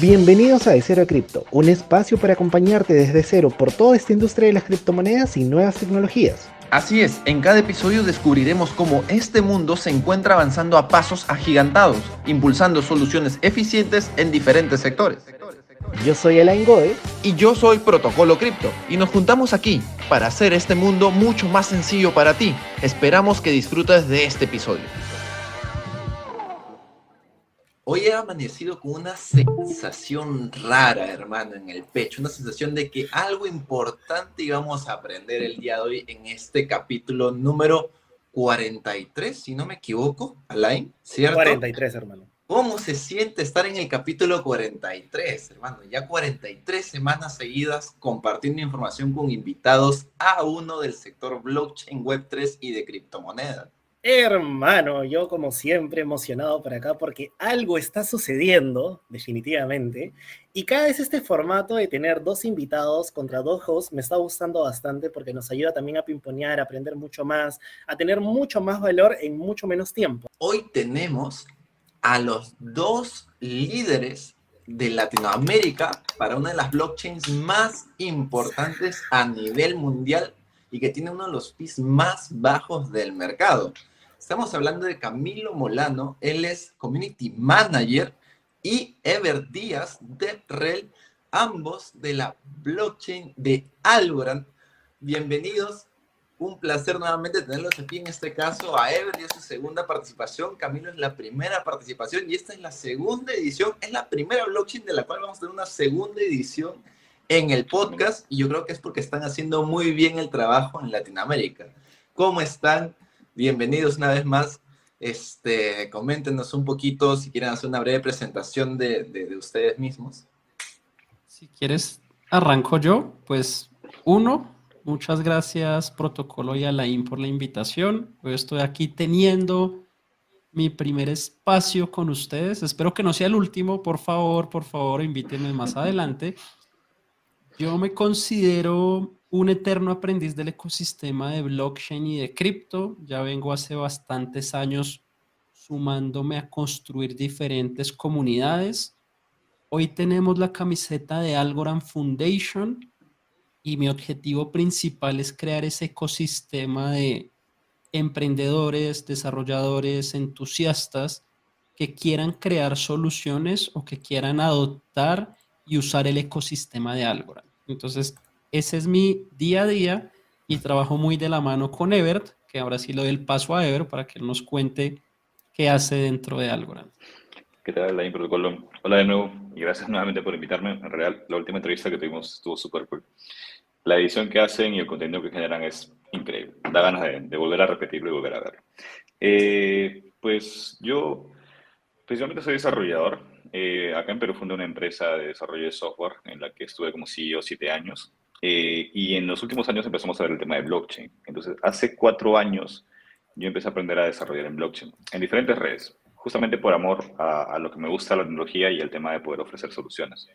Bienvenidos a De Cero a Cripto, un espacio para acompañarte desde cero por toda esta industria de las criptomonedas y nuevas tecnologías. Así es, en cada episodio descubriremos cómo este mundo se encuentra avanzando a pasos agigantados, impulsando soluciones eficientes en diferentes sectores. Yo soy Elaine Goe. Y yo soy Protocolo Cripto. Y nos juntamos aquí para hacer este mundo mucho más sencillo para ti. Esperamos que disfrutes de este episodio. Hoy he amanecido con una sensación rara, hermano, en el pecho, una sensación de que algo importante íbamos a aprender el día de hoy en este capítulo número 43, si no me equivoco, Alain, ¿cierto? 43, hermano. ¿Cómo se siente estar en el capítulo 43, hermano? Ya 43 semanas seguidas compartiendo información con invitados a uno del sector blockchain, Web3 y de criptomonedas. Hermano, yo como siempre emocionado por acá porque algo está sucediendo, definitivamente. Y cada vez este formato de tener dos invitados contra dos hosts me está gustando bastante porque nos ayuda también a pimponear, a aprender mucho más, a tener mucho más valor en mucho menos tiempo. Hoy tenemos a los dos líderes de Latinoamérica para una de las blockchains más importantes a nivel mundial y que tiene uno de los fees más bajos del mercado. Estamos hablando de Camilo Molano, él es Community Manager, y Ever Díaz de REL, ambos de la blockchain de Algorand. Bienvenidos, un placer nuevamente tenerlos aquí, en este caso a Ever, es su segunda participación, Camilo es la primera participación y esta es la segunda edición, es la primera blockchain de la cual vamos a tener una segunda edición en el podcast y yo creo que es porque están haciendo muy bien el trabajo en Latinoamérica. ¿Cómo están? Bienvenidos una vez más. Este, coméntenos un poquito si quieren hacer una breve presentación de, de, ustedes mismos. Si quieres, arranco yo. Pues uno, muchas gracias Protocolo y Alain por la invitación. Hoy estoy aquí teniendo mi primer espacio con ustedes. Espero que no sea el último. Por favor, por favor, invítenme más adelante. Yo me considero un eterno aprendiz del ecosistema de blockchain y de cripto. Ya vengo hace bastantes años sumándome a construir diferentes comunidades. Hoy tenemos la camiseta de Algorand Foundation y mi objetivo principal es crear ese ecosistema de emprendedores, desarrolladores, entusiastas que quieran crear soluciones o que quieran adoptar y usar el ecosistema de Algorand. Entonces, ese es mi día a día y trabajo muy de la mano con Evert, que ahora sí le doy el paso a Evert para que él nos cuente qué hace dentro de Algorand. ¿Qué tal, Lain Protocolo? Hola de nuevo y gracias nuevamente por invitarme. En realidad, la última entrevista que tuvimos estuvo súper cool. La edición que hacen y el contenido que generan es increíble. Da ganas de, volver a repetirlo y volver a verlo. Eh, pues yo, principalmente soy desarrollador. Eh, acá en Perú fundé una empresa de desarrollo de software en la que estuve como CEO siete años. Eh, y en los últimos años empezamos a ver el tema de blockchain. Entonces, hace cuatro años yo empecé a aprender a desarrollar en blockchain, en diferentes redes, justamente por amor a, lo que me gusta la tecnología y el tema de poder ofrecer soluciones.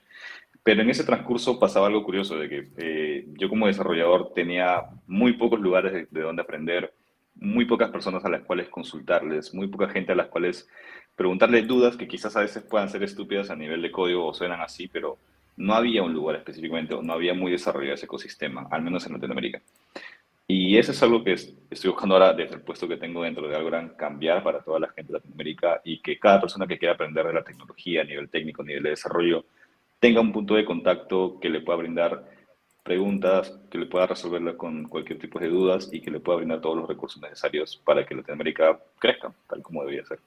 Pero en ese transcurso pasaba algo curioso, de que eh, yo como desarrollador tenía muy pocos lugares de, de donde aprender, muy pocas personas a las cuales consultarles, muy poca gente a las cuales preguntarle dudas que quizás a veces puedan ser estúpidas a nivel de código o suenan así, pero no había un lugar específicamente, no había muy desarrollado ese ecosistema, al menos en Latinoamérica. Y eso es algo que estoy buscando ahora desde el puesto que tengo dentro de Algorand, cambiar para toda la gente de Latinoamérica y que cada persona que quiera aprender de la tecnología a nivel técnico, a nivel de desarrollo, tenga un punto de contacto que le pueda brindar preguntas, que le pueda resolverla con cualquier tipo de dudas y que le pueda brindar todos los recursos necesarios para que Latinoamérica crezca, tal como debería ser.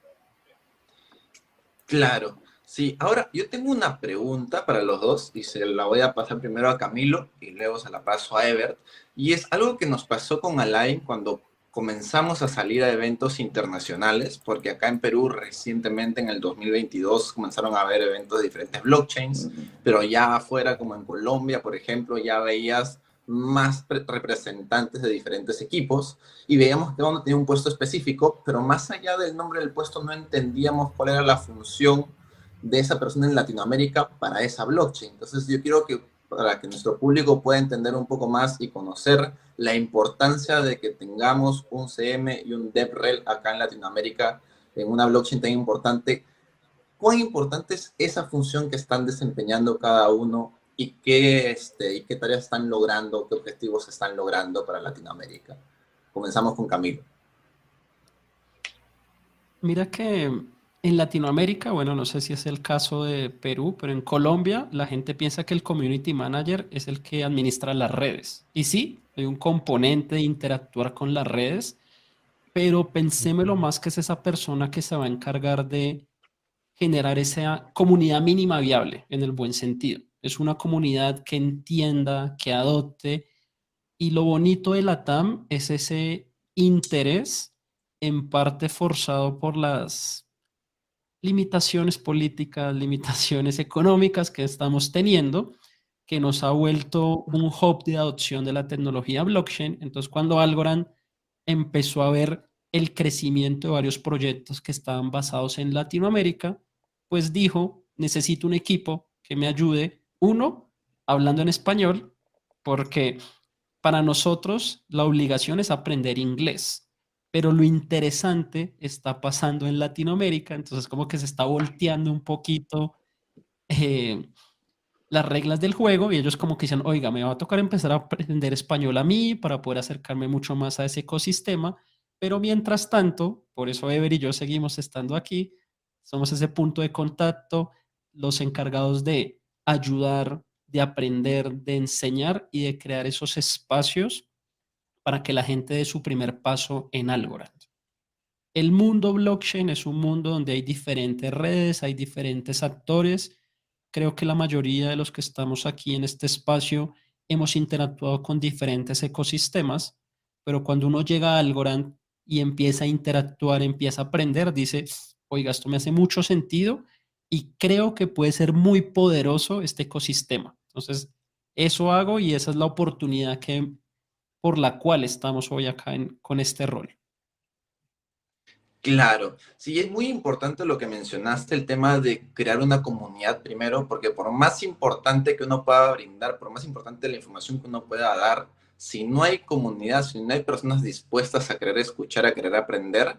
Claro, sí. Ahora, yo tengo una pregunta para los dos y se la voy a pasar primero a Camilo y luego se la paso a Ebert. Y es algo que nos pasó con Alain cuando comenzamos a salir a eventos internacionales, porque acá en Perú recientemente en el 2022 comenzaron a haber eventos de diferentes blockchains, pero ya afuera como en Colombia, por ejemplo, ya veías más representantes de diferentes equipos y veíamos que uno tenía un puesto específico, pero más allá del nombre del puesto no entendíamos cuál era la función de esa persona en Latinoamérica para esa blockchain. Entonces yo quiero que para que nuestro público pueda entender un poco más y conocer la importancia de que tengamos un CM y un DevRel acá en Latinoamérica en una blockchain tan importante, ¿Cuán importante es esa función que están desempeñando cada uno y qué, este, y qué tareas están logrando, qué objetivos están logrando para Latinoamérica? Comenzamos con Camilo. Mira que en Latinoamérica, bueno, no sé si es el caso de Perú, pero en Colombia la gente piensa que el community manager es el que administra las redes. Y sí, hay un componente de interactuar con las redes, pero pensémelo más que es esa persona que se va a encargar de generar esa comunidad mínima viable en el buen sentido. Es una comunidad que entienda, que adopte. Y lo bonito de la TAM es ese interés en parte forzado por las limitaciones políticas, limitaciones económicas que estamos teniendo, que nos ha vuelto un hub de adopción de la tecnología blockchain. Entonces, cuando Algorand empezó a ver el crecimiento de varios proyectos que estaban basados en Latinoamérica, pues dijo, necesito un equipo que me ayude, uno, hablando en español, porque para nosotros la obligación es aprender inglés, pero lo interesante está pasando en Latinoamérica, entonces como que se está volteando un poquito eh, las reglas del juego y ellos como que dicen, oiga, me va a tocar empezar a aprender español a mí para poder acercarme mucho más a ese ecosistema, pero mientras tanto, por eso Ever y yo seguimos estando aquí, somos ese punto de contacto, los encargados de ayudar, de aprender, de enseñar y de crear esos espacios para que la gente dé su primer paso en Algorand. El mundo blockchain es un mundo donde hay diferentes redes, hay diferentes actores. Creo que la mayoría de los que estamos aquí en este espacio hemos interactuado con diferentes ecosistemas, pero cuando uno llega a Algorand y empieza a interactuar, empieza a aprender, dice, oiga, esto me hace mucho sentido y creo que puede ser muy poderoso este ecosistema. Entonces, eso hago y esa es la oportunidad que, por la cual estamos hoy acá con este rol. Claro, sí, es muy importante lo que mencionaste, el tema de crear una comunidad primero, porque por más importante que uno pueda brindar, por más importante la información que uno pueda dar, si no hay comunidad, si no hay personas dispuestas a querer escuchar, a querer aprender,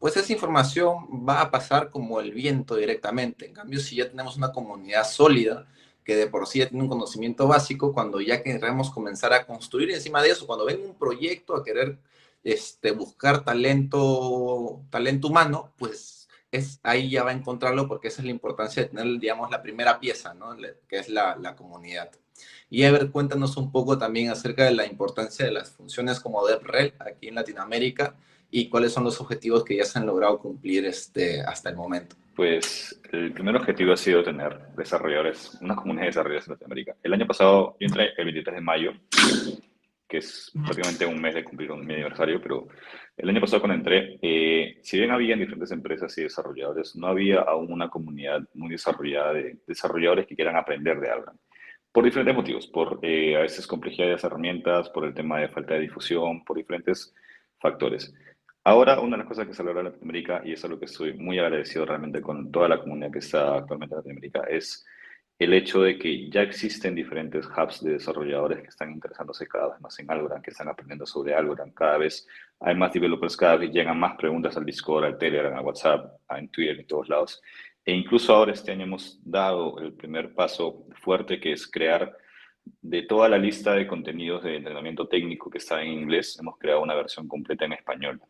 pues esa información va a pasar como el viento directamente. En cambio, si ya tenemos una comunidad sólida, que de por sí ya tiene un conocimiento básico, cuando ya queremos comenzar a construir encima de eso, cuando ven un proyecto a querer este, buscar talento, talento humano, pues es, ahí ya va a encontrarlo porque esa es la importancia de tener, digamos, la primera pieza, ¿no? que es la, la comunidad. Y a ver, cuéntanos un poco también acerca de la importancia de las funciones como DevRel aquí en Latinoamérica y cuáles son los objetivos que ya se han logrado cumplir este, hasta el momento? Pues el primer objetivo ha sido tener desarrolladores, una comunidad de desarrolladores en Latinoamérica. El año pasado yo entré el 23 de mayo, que es prácticamente un mes de cumplir mi aniversario, pero el año pasado cuando entré, eh, si bien había diferentes empresas y desarrolladores, no había aún una comunidad muy desarrollada de desarrolladores que quieran aprender de algo. Por diferentes motivos, por eh, a veces complejidad de las herramientas, por el tema de falta de difusión, por diferentes factores. Ahora, una de las cosas que se logra en Latinoamérica, y es algo que estoy muy agradecido realmente con toda la comunidad que está actualmente en Latinoamérica, es el hecho de que ya existen diferentes hubs de desarrolladores que están interesándose cada vez más en Algorand, que están aprendiendo sobre Algorand. Cada vez hay más developers, cada vez llegan más preguntas al Discord, al Telegram, al WhatsApp, en Twitter, en todos lados. E incluso ahora este año hemos dado el primer paso fuerte, que es crear de toda la lista de contenidos de entrenamiento técnico que está en inglés, hemos creado una versión completa en español.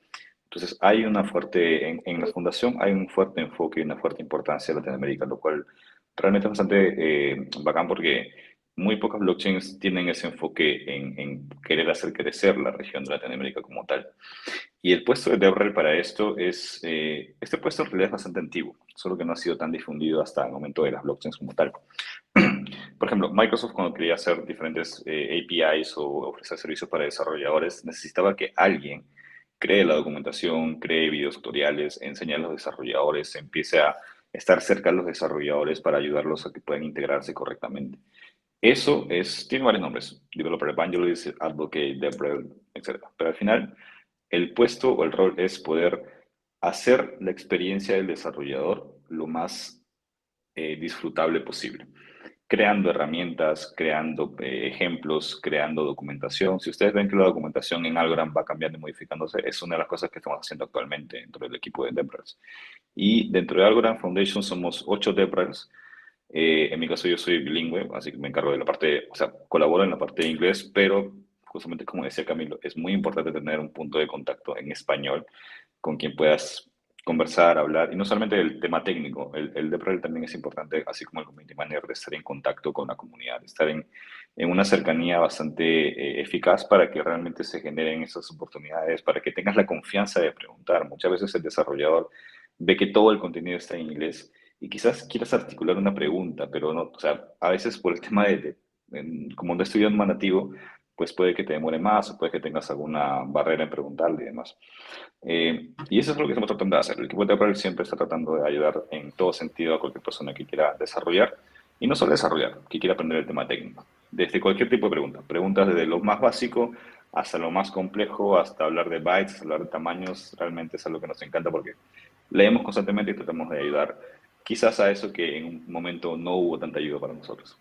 Entonces, hay una fuerte, en, la fundación hay un fuerte enfoque y una fuerte importancia de Latinoamérica, lo cual realmente es bastante eh, bacán porque muy pocas blockchains tienen ese enfoque en, querer hacer crecer la región de Latinoamérica como tal. Y el puesto de DevRel para esto es, eh, este puesto en realidad es bastante antiguo, solo que no ha sido tan difundido hasta el momento de las blockchains como tal. Por ejemplo, Microsoft cuando quería hacer diferentes eh, APIs o ofrecer servicios para desarrolladores, necesitaba que alguien cree la documentación, cree videos tutoriales, enseñe a los desarrolladores, empiece a estar cerca de los desarrolladores para ayudarlos a que puedan integrarse correctamente. Eso es, tiene varios nombres, Developer Evangelist, Advocate, DevRel, etc. Pero al final, el puesto o el rol es poder hacer la experiencia del desarrollador lo más eh, disfrutable posible. Creando herramientas, creando eh, ejemplos, creando documentación. Si ustedes ven que la documentación en Algorand va cambiando y modificándose, es una de las cosas que estamos haciendo actualmente dentro del equipo de DevRels. Y dentro de Algorand Foundation somos ocho DevRels. Eh, en mi caso yo soy bilingüe, así que me encargo de la parte, o sea, colaboro en la parte de inglés, pero justamente como decía Camilo, es muy importante tener un punto de contacto en español con quien puedas conversar, hablar, y no solamente el tema técnico, el, el DevRel también es importante, así como el community manager, de estar en contacto con la comunidad, de estar en, en una cercanía bastante eh, eficaz para que realmente se generen esas oportunidades, para que tengas la confianza de preguntar. Muchas veces el desarrollador ve que todo el contenido está en inglés y quizás quieras articular una pregunta, pero no, o sea, a veces por el tema de, de como un estudiante nativo, pues puede que te demore más o puede que tengas alguna barrera en preguntarle y demás. Eh, y eso es lo que estamos tratando de hacer. El equipo de April siempre está tratando de ayudar en todo sentido a cualquier persona que quiera desarrollar, y no solo desarrollar, que quiera aprender el tema técnico, desde cualquier tipo de pregunta. Preguntas desde lo más básico hasta lo más complejo, hasta hablar de bytes, hablar de tamaños, realmente es algo que nos encanta porque leemos constantemente y tratamos de ayudar quizás a eso que en un momento no hubo tanta ayuda para nosotros.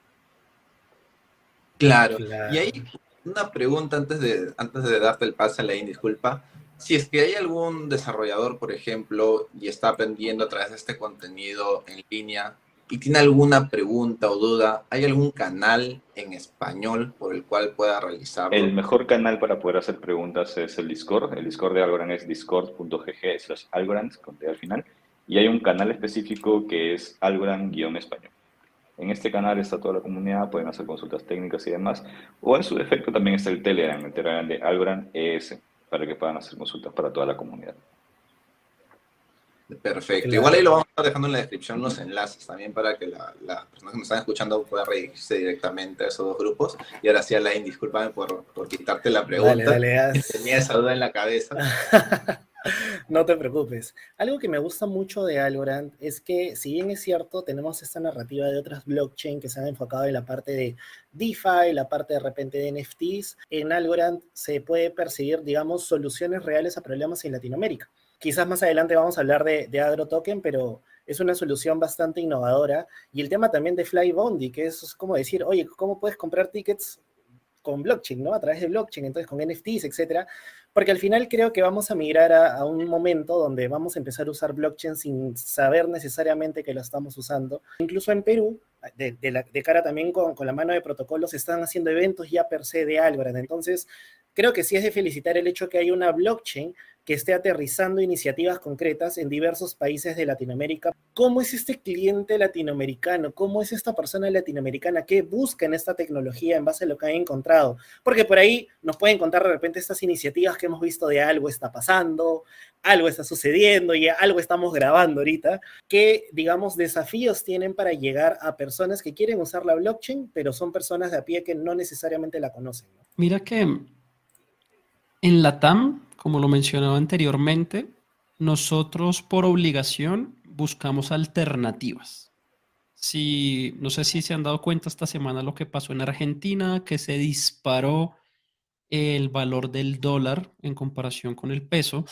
Claro. claro. Y ahí una pregunta antes de, antes de darte el pase a la disculpa. Si es que hay algún desarrollador, por ejemplo, y está aprendiendo a través de este contenido en línea y tiene alguna pregunta o duda, ¿hay algún canal en español por el cual pueda realizarlo? El mejor canal para poder hacer preguntas es el Discord. El Discord de Algorand es discord.gg slash Algorand, con al final. Y hay un canal específico que es Algorand-español. En este canal está toda la comunidad, pueden hacer consultas técnicas y demás. O en su defecto también está el Telegram, el Telegram de Algorand ES, para que puedan hacer consultas para toda la comunidad. Perfecto. Igual ahí lo vamos a estar dejando en la descripción los enlaces también para que las la personas que me están escuchando puedan redirigirse directamente a esos dos grupos. Y ahora sí, Alain, discúlpame por, por quitarte la pregunta. Dale, dale, Tenía esa duda en la cabeza. No te preocupes. Algo que me gusta mucho de Algorand es que, si bien es cierto, tenemos esta narrativa de otras blockchain que se han enfocado en la parte de DeFi, la parte de repente de NFTs, en Algorand se puede percibir, digamos, soluciones reales a problemas en Latinoamérica. Quizás más adelante vamos a hablar de, de pero es una solución bastante innovadora. Y el tema también de Flybondi, que es como decir, oye, ¿cómo puedes comprar tickets con blockchain, ¿no? A través de blockchain, entonces con NFTs, etcétera. Porque al final creo que vamos a migrar a, a, un momento donde vamos a empezar a usar blockchain sin saber necesariamente que lo estamos usando. Incluso en Perú, de, de, la, de cara también con, con, la mano de protocolos, están haciendo eventos ya per se de Algorand. Entonces, creo que sí es de felicitar el hecho que hay una blockchain que esté aterrizando iniciativas concretas en diversos países de Latinoamérica. ¿Cómo es este cliente latinoamericano? ¿Cómo es esta persona latinoamericana que busca en esta tecnología en base a lo que ha encontrado? Porque por ahí nos pueden contar de repente estas iniciativas que hemos visto de algo está pasando, algo está sucediendo y algo estamos grabando ahorita. ¿Qué, digamos, desafíos tienen para llegar a personas que quieren usar la blockchain, pero son personas de a pie que no necesariamente la conocen? Mira que en la TAM como lo mencionaba anteriormente, nosotros por obligación buscamos alternativas. Si, no sé si se han dado cuenta esta semana lo que pasó en Argentina, que se disparó el valor del dólar en comparación con el peso.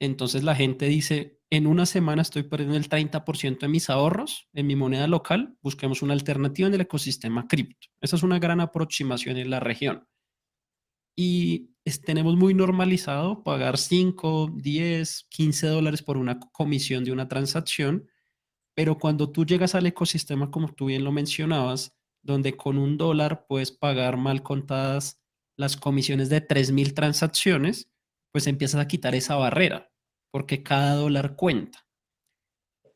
Entonces la gente dice, en una semana estoy perdiendo el 30% de mis ahorros en mi moneda local, busquemos una alternativa en el ecosistema cripto. Esa es una gran aproximación en la región. Y tenemos muy normalizado pagar 5, 10, 15 dólares por una comisión de una transacción, pero cuando tú llegas al ecosistema, como tú bien lo mencionabas, donde con un dólar puedes pagar mal contadas las comisiones de 3.000 transacciones, pues empiezas a quitar esa barrera, porque cada dólar cuenta.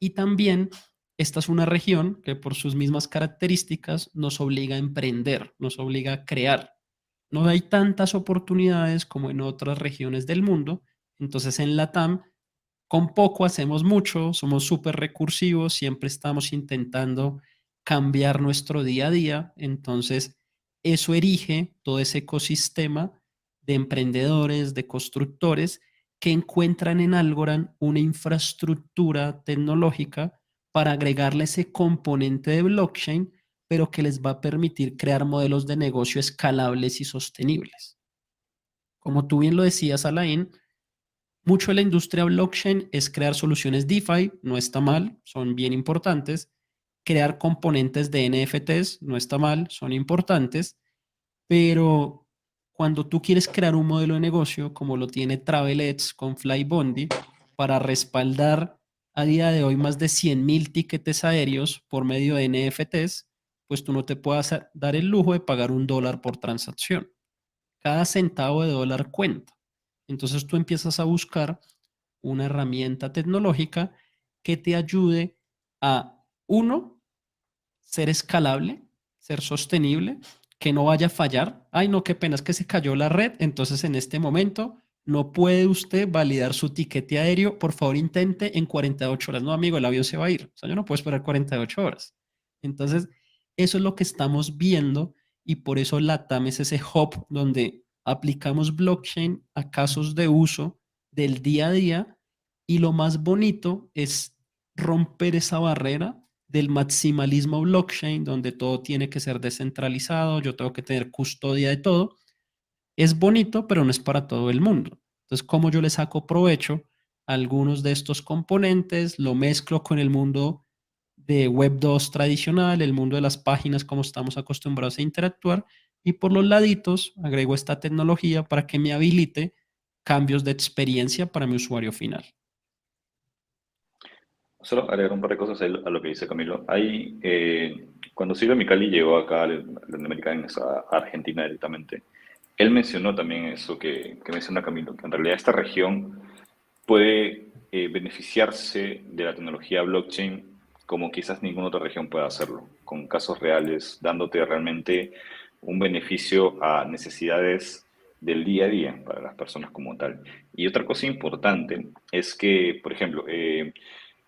Y también esta es una región que por sus mismas características nos obliga a emprender, nos obliga a crear. No hay tantas oportunidades como en otras regiones del mundo. Entonces en la TAM, con poco hacemos mucho, somos súper recursivos, siempre estamos intentando cambiar nuestro día a día. Entonces eso erige todo ese ecosistema de emprendedores, de constructores que encuentran en Algorand una infraestructura tecnológica para agregarle ese componente de blockchain pero que les va a permitir crear modelos de negocio escalables y sostenibles. Como tú bien lo decías, Alain, mucho de la industria blockchain es crear soluciones DeFi, no está mal, son bien importantes, crear componentes de NFTs, no está mal, son importantes, pero cuando tú quieres crear un modelo de negocio como lo tiene Travelets con Flybondi para respaldar a día de hoy más de 100 mil tickets aéreos por medio de NFTs, pues tú no te puedes dar el lujo de pagar un dólar por transacción. Cada centavo de dólar cuenta. Entonces tú empiezas a buscar una herramienta tecnológica que te ayude a, uno, ser escalable, ser sostenible, que no vaya a fallar. Ay, no, qué pena, es que se cayó la red. Entonces en este momento no puede usted validar su tiquete aéreo. Por favor, intente en 48 horas. No, amigo, el avión se va a ir. O sea, yo no puedo esperar 48 horas. Entonces, eso es lo que estamos viendo y por eso LATAM es ese hub donde aplicamos blockchain a casos de uso del día a día y lo más bonito es romper esa barrera del maximalismo blockchain donde todo tiene que ser descentralizado, yo tengo que tener custodia de todo. Es bonito, pero no es para todo el mundo. Entonces, ¿cómo yo le saco provecho a algunos de estos componentes? Lo mezclo con el mundo de Web 2 tradicional, el mundo de las páginas como estamos acostumbrados a interactuar y por los laditos agrego esta tecnología para que me habilite cambios de experiencia para mi usuario final. Solo agregar un par de cosas a lo que dice Camilo. Hay, eh, cuando Silvio Micali llegó acá a Latinoamérica, a Argentina directamente, él mencionó también eso que, menciona Camilo, que en realidad esta región puede eh, beneficiarse de la tecnología blockchain como quizás ninguna otra región pueda hacerlo, con casos reales, dándote realmente un beneficio a necesidades del día a día para las personas como tal. Y otra cosa importante es que, por ejemplo, eh,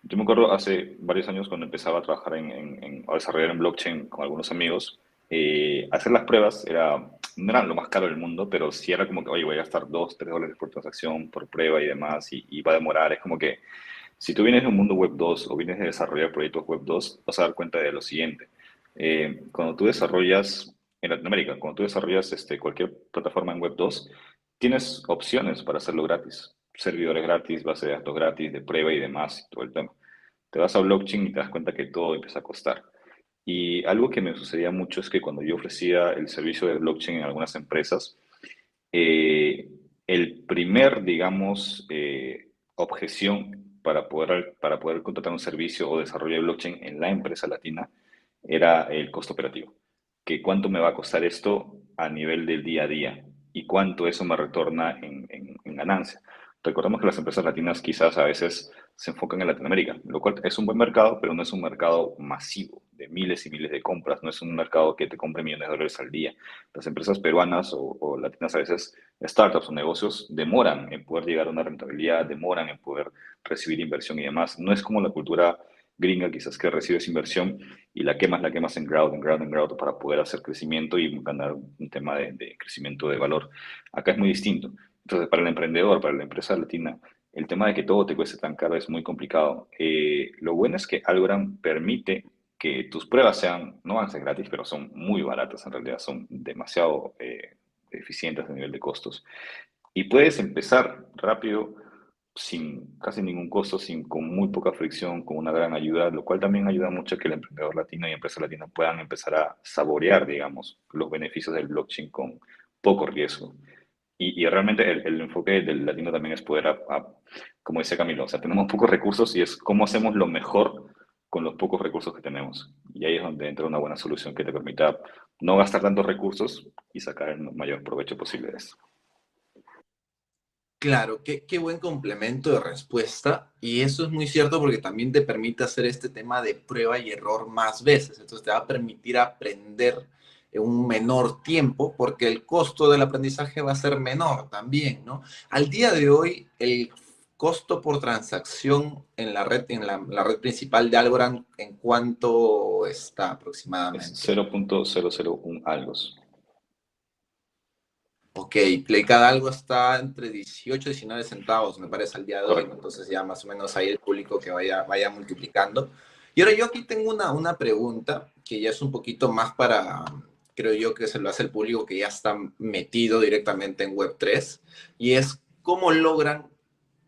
yo me acuerdo hace varios años cuando empezaba a trabajar en, a desarrollar en blockchain con algunos amigos, eh, hacer las pruebas era, no era lo más caro del mundo, pero sí era como que, oye, voy a gastar 2, 3 dólares por transacción, por prueba y demás, y, va a demorar. Es como que si tú vienes de un mundo web 2 o vienes de desarrollar proyectos web 2, vas a dar cuenta de lo siguiente. Eh, cuando tú desarrollas en Latinoamérica, cuando tú desarrollas este, cualquier plataforma en web 2, tienes opciones para hacerlo gratis. Servidores gratis, base de datos gratis, de prueba y demás, todo el tema. Te vas a blockchain y te das cuenta que todo empieza a costar. Y algo que me sucedía mucho es que cuando yo ofrecía el servicio de blockchain en algunas empresas, eh, el primer, digamos, eh, objeción para poder, para poder contratar un servicio o desarrollo de blockchain en la empresa latina era el costo operativo. Que cuánto me va a costar esto a nivel del día a día y cuánto eso me retorna en, en, en ganancia. Recordemos que las empresas latinas quizás a veces se enfocan en Latinoamérica, lo cual es un buen mercado, pero no es un mercado masivo de miles y miles de compras, no es un mercado que te compre millones de dólares al día. Las empresas peruanas o, latinas a veces, startups o negocios, demoran en poder llegar a una rentabilidad, demoran en poder recibir inversión y demás. No es como la cultura gringa quizás que recibes inversión y la quemas, la quemas en ground, en ground, en ground para poder hacer crecimiento y ganar un tema de, de crecimiento de valor. Acá es muy distinto. Entonces, para el emprendedor, para la empresa latina, el tema de que todo te cueste tan caro es muy complicado. Eh, lo bueno es que Algorand permite que tus pruebas sean, no van a ser gratis, pero son muy baratas en realidad, son demasiado eh, eficientes a nivel de costos. Y puedes empezar rápido, sin casi ningún costo, sin, con muy poca fricción, con una gran ayuda, lo cual también ayuda mucho a que el emprendedor latino y empresa latina puedan empezar a saborear, digamos, los beneficios del blockchain con poco riesgo. Y, realmente el, enfoque del latino también es poder, como dice Camilo, o sea, tenemos pocos recursos y es cómo hacemos lo mejor con los pocos recursos que tenemos. Y ahí es donde entra una buena solución que te permita no gastar tantos recursos y sacar el mayor provecho posible de eso. Claro, qué, qué, buen complemento de respuesta. Y eso es muy cierto porque también te permite hacer este tema de prueba y error más veces. Entonces te va a permitir aprender en un menor tiempo, porque el costo del aprendizaje va a ser menor también, ¿no? Al día de hoy, el costo por transacción en la red, en la, red principal de Algorand, ¿en cuánto está aproximadamente? 0.001 algos. Ok, Play cada algo está entre 18 y 19 centavos, me parece, al día de hoy. Entonces ya más o menos ahí el público que vaya, vaya multiplicando. Y ahora yo aquí tengo una, una pregunta que ya es un poquito más para, creo yo que se lo hace el público que ya está metido directamente en Web3, y es cómo logran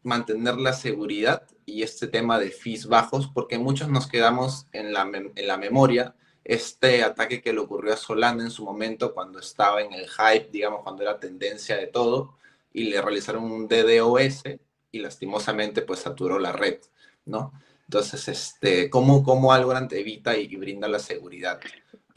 mantener la seguridad y este tema de fees bajos, porque muchos nos quedamos en la, en la memoria este ataque que le ocurrió a Solana en su momento cuando estaba en el hype, digamos, cuando era tendencia de todo, y le realizaron un DDoS y lastimosamente pues saturó la red, ¿no? Entonces, este, ¿cómo, cómo Algorand evita y, brinda la seguridad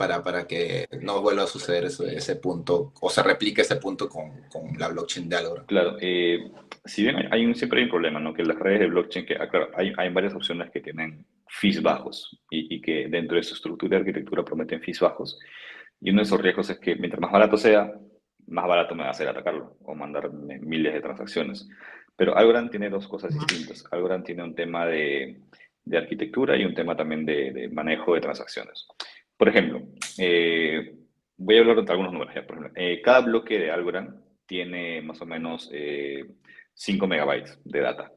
para, para que no vuelva a suceder ese, ese punto o se replique ese punto con, con la blockchain de Algorand? Claro, eh, si bien hay un, siempre hay un problema, ¿no? Que las redes de blockchain, que, ah, claro, hay, hay varias opciones que tienen fees bajos y, y, que dentro de su estructura de arquitectura prometen fees bajos. Y uno de esos riesgos es que mientras más barato sea, más barato me va a hacer atacarlo o mandar miles de transacciones. Pero Algorand tiene dos cosas distintas. Algorand tiene un tema de, de arquitectura y un tema también de, de manejo de transacciones. Por ejemplo, eh, voy a hablar de algunos números. Ya, por ejemplo, eh, cada bloque de Algorand tiene más o menos eh, 5 megabytes de data.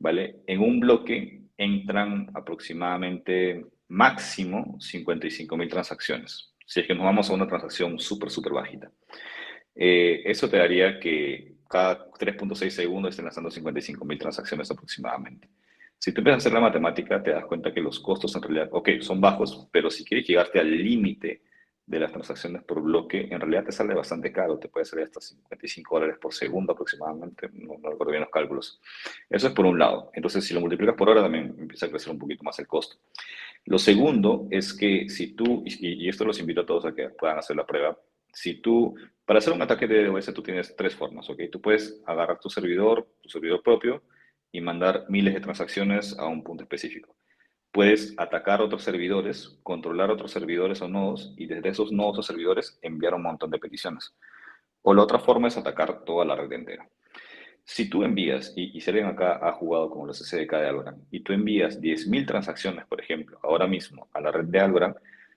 ¿Vale? En un bloque entran aproximadamente máximo 55 mil transacciones. Si es que nos vamos a una transacción súper, súper bajita. Eh, eso te daría que cada 3.6 segundos estén lanzando 55 mil transacciones aproximadamente. Si tú empiezas a hacer la matemática, te das cuenta que los costos en realidad, ok, son bajos, pero si quieres llegarte al límite de las transacciones por bloque, en realidad te sale bastante caro, te puede salir hasta 55 dólares por segundo aproximadamente, no, no recuerdo bien los cálculos. Eso es por un lado. Entonces, si lo multiplicas por hora, también empieza a crecer un poquito más el costo. Lo segundo es que si tú, y, y esto los invito a todos a que puedan hacer la prueba, si tú, para hacer un ataque de DDoS, tú tienes tres formas, ¿ok? Tú puedes agarrar tu servidor, tu servidor propio, y mandar miles de transacciones a un punto específico. Puedes atacar otros servidores, controlar otros servidores o nodos, y desde esos nodos o servidores enviar un montón de peticiones. O la otra forma es atacar toda la red entera. Si tú envías, y, y si acá ha jugado con los SDK de Algorand, y tú envías 10.000 transacciones, por ejemplo, ahora mismo a la red de Algorand,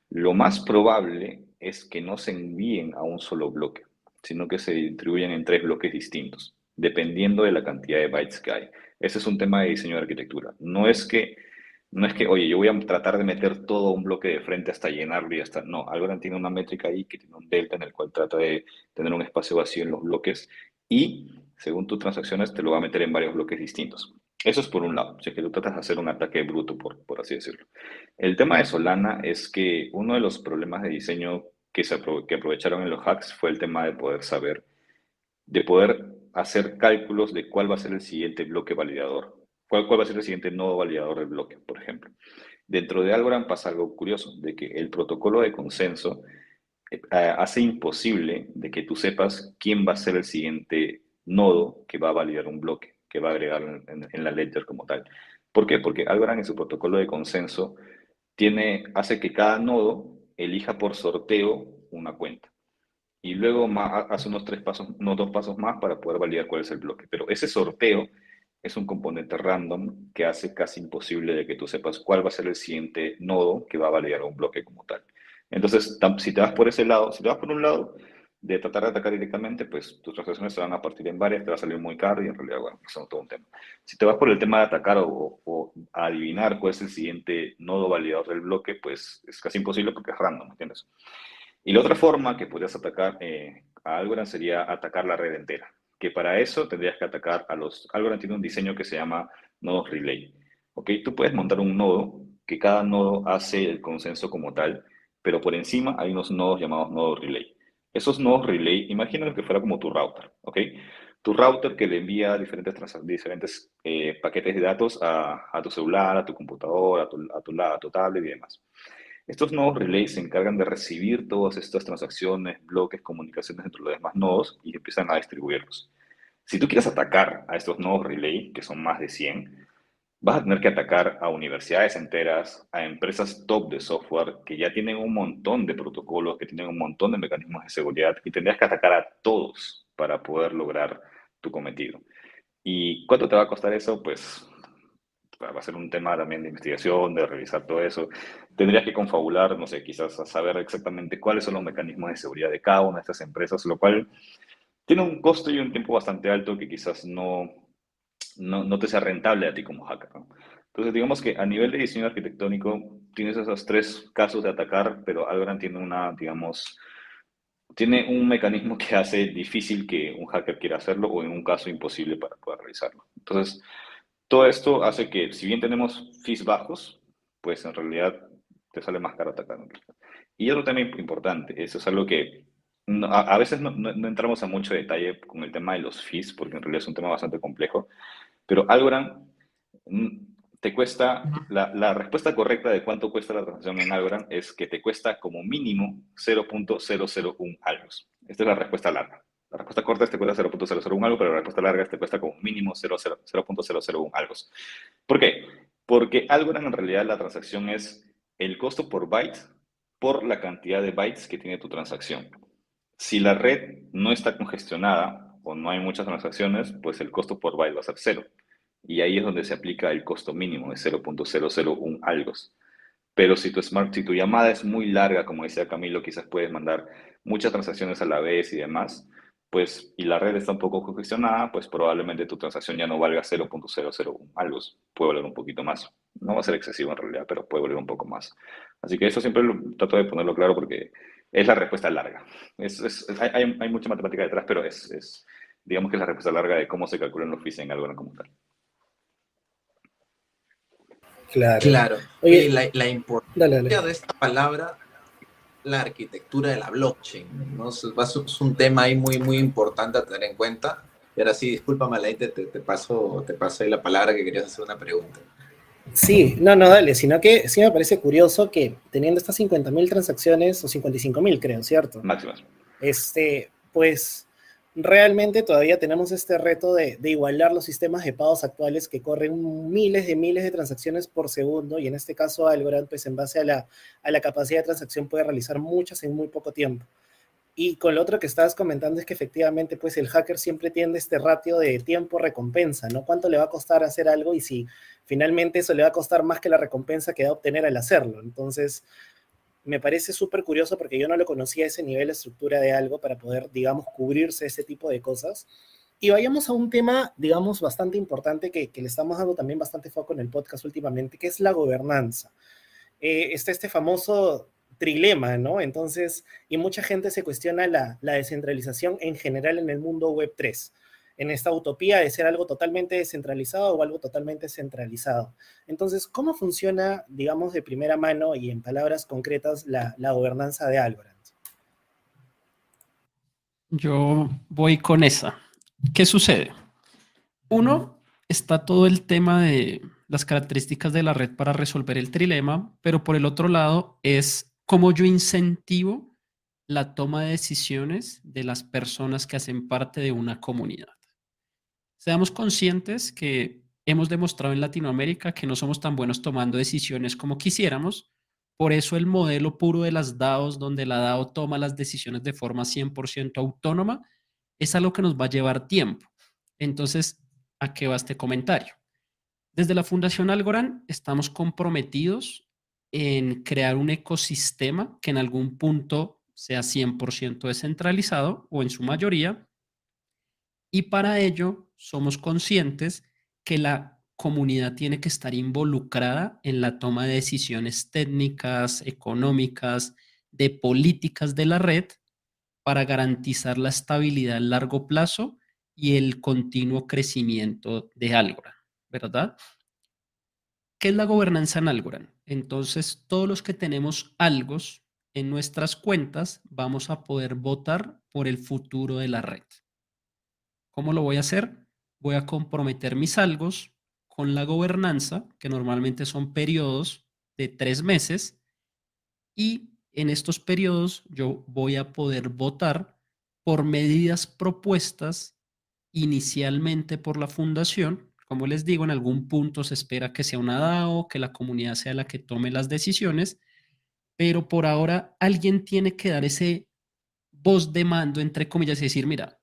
lo más probable es que no se envíen a un solo bloque, sino que se distribuyen en tres bloques distintos, dependiendo de la cantidad de bytes que hay. Ese es un tema de diseño de arquitectura. No es que, no es que oye, yo voy a tratar de meter todo un bloque de frente hasta llenarlo y hasta... No, Algorand tiene una métrica ahí que tiene un delta en el cual trata de tener un espacio vacío en los bloques y según tus transacciones te lo va a meter en varios bloques distintos. Eso es por un lado, si es que tú tratas de hacer un ataque bruto, por, por así decirlo. El tema de Solana es que uno de los problemas de diseño que, se que aprovecharon en los hacks fue el tema de poder saber, de poder hacer cálculos de cuál va a ser el siguiente bloque validador, cuál, cuál va a ser el siguiente nodo validador del bloque, por ejemplo. Dentro de Algorand pasa algo curioso, de que el protocolo de consenso eh, hace imposible de que tú sepas quién va a ser el siguiente nodo que va a validar un bloque que va a agregar en, la ledger como tal. ¿Por qué? Porque Algorand en su protocolo de consenso tiene, hace que cada nodo elija por sorteo una cuenta. Y luego hace unos tres pasos, unos dos pasos más para poder validar cuál es el bloque. Pero ese sorteo es un componente random que hace casi imposible de que tú sepas cuál va a ser el siguiente nodo que va a validar un bloque como tal. Entonces, si te vas por ese lado, si te vas por un lado, de tratar de atacar directamente, pues tus transacciones se van a partir en varias, te va a salir muy caro y en realidad, bueno, eso es todo un tema. Si te vas por el tema de atacar o, o adivinar cuál es el siguiente nodo validador del bloque, pues es casi imposible porque es random, ¿entiendes? Y la otra forma que podrías atacar eh, a Algorand sería atacar la red entera, que para eso tendrías que atacar a los... Algorand tiene un diseño que se llama nodos relay. ¿Ok? Tú puedes montar un nodo que cada nodo hace el consenso como tal, pero por encima hay unos nodos llamados nodos relay. Esos nodos relay, imagínate que fuera como tu router, ¿ok? Tu router que le envía diferentes, eh, paquetes de datos a, a, tu celular, a tu computadora, a tu, a a tu tablet y demás. Estos nodos relay se encargan de recibir todas estas transacciones, bloques, comunicaciones entre los demás nodos y empiezan a distribuirlos. Si tú quieres atacar a estos nodos relay, que son más de 100, vas a tener que atacar a universidades enteras, a empresas top de software que ya tienen un montón de protocolos, que tienen un montón de mecanismos de seguridad y tendrías que atacar a todos para poder lograr tu cometido. ¿Y cuánto te va a costar eso? Pues va a ser un tema también de investigación, de revisar todo eso. Tendrías que confabular, no sé, quizás a saber exactamente cuáles son los mecanismos de seguridad de cada una de estas empresas, lo cual tiene un costo y un tiempo bastante alto que quizás no, no, no te sea rentable a ti como hacker. ¿no? Entonces, digamos que a nivel de diseño arquitectónico tienes esos tres casos de atacar, pero Algorand tiene una, digamos, tiene un mecanismo que hace difícil que un hacker quiera hacerlo o en un caso imposible para poder realizarlo. Entonces, todo esto hace que, si bien tenemos fees bajos, pues en realidad te sale más caro atacar. Y otro tema importante, eso es algo que a, veces no, entramos a mucho detalle con el tema de los fees, porque en realidad es un tema bastante complejo, pero Algorand mm, te cuesta, la, la, respuesta correcta de cuánto cuesta la transacción en Algorand es que te cuesta como mínimo 0.001 algos. Esta es la respuesta larga. La respuesta corta es te cuesta 0.001 algo, pero la respuesta larga es te cuesta como mínimo 0.001 algos. ¿Por qué? Porque Algorand en realidad la transacción es el costo por byte por la cantidad de bytes que tiene tu transacción. Si la red no está congestionada o no hay muchas transacciones, pues el costo por byte va a ser cero. Y ahí es donde se aplica el costo mínimo de 0.001 algos. Pero si tu, smart, si tu llamada es muy larga, como decía Camilo, quizás puedes mandar muchas transacciones a la vez y demás, pues, y la red está un poco congestionada, pues probablemente tu transacción ya no valga 0.001 algos. Puede valer un poquito más. No va a ser excesivo en realidad, pero puede valer un poco más. Así que eso siempre trato de ponerlo claro porque es la respuesta larga. Es, hay, hay, mucha matemática detrás, pero es, digamos que es la respuesta larga de cómo se calculan los fees en algo como tal. Claro. claro. Oye, la, la importancia de esta palabra, la arquitectura de la blockchain, ¿no? Es, un tema ahí muy, muy importante a tener en cuenta. Y ahora sí, discúlpame, te, te, paso, te paso ahí la palabra que querías hacer una pregunta. Sí, no, no, dale, sino que sí me parece curioso que teniendo estas 50.000 transacciones, o 55.000 creo, ¿cierto? Máximas. Este, pues realmente todavía tenemos este reto de, igualar los sistemas de pagos actuales que corren miles de miles de transacciones por segundo y en este caso Algorand, pues en base a la, capacidad de transacción puede realizar muchas en muy poco tiempo. Y con lo otro que estabas comentando es que efectivamente, pues el hacker siempre tiene este ratio de tiempo-recompensa, ¿no? ¿Cuánto le va a costar hacer algo y si finalmente eso le va a costar más que la recompensa que va a obtener al hacerlo? Entonces, me parece súper curioso porque yo no lo conocía ese nivel de estructura de algo para poder, digamos, cubrirse ese tipo de cosas. Y vayamos a un tema, digamos, bastante importante que, que le estamos dando también bastante foco en el podcast últimamente, que es la gobernanza. Eh, está este famoso trilema, ¿no? Entonces, y mucha gente se cuestiona la, descentralización en general en el mundo web 3, en esta utopía de ser algo totalmente descentralizado o algo totalmente centralizado. Entonces, ¿cómo funciona, digamos, de primera mano y en palabras concretas la, gobernanza de Algorand? Yo voy con esa. ¿Qué sucede? Uno, está todo el tema de las características de la red para resolver el trilema, pero por el otro lado es cómo yo incentivo la toma de decisiones de las personas que hacen parte de una comunidad. Seamos conscientes que hemos demostrado en Latinoamérica que no somos tan buenos tomando decisiones como quisiéramos. Por eso el modelo puro de las DAOs, donde la DAO toma las decisiones de forma 100% autónoma, es algo que nos va a llevar tiempo. Entonces, ¿a qué va este comentario? Desde la Fundación Algorand estamos comprometidos en crear un ecosistema que en algún punto sea 100% descentralizado o en su mayoría. Y para ello somos conscientes que la comunidad tiene que estar involucrada en la toma de decisiones técnicas, económicas, de políticas de la red para garantizar la estabilidad a largo plazo y el continuo crecimiento de Algorand, ¿verdad? ¿Qué es la gobernanza en Algorand? Entonces, todos los que tenemos algos en nuestras cuentas vamos a poder votar por el futuro de la red. ¿Cómo lo voy a hacer? Voy a comprometer mis algos con la gobernanza, que normalmente son periodos de tres meses, y en estos periodos yo voy a poder votar por medidas propuestas inicialmente por la fundación. Como les digo, en algún punto se espera que sea una DAO, que la comunidad sea la que tome las decisiones, pero por ahora alguien tiene que dar ese voz de mando, entre comillas, y decir, mira,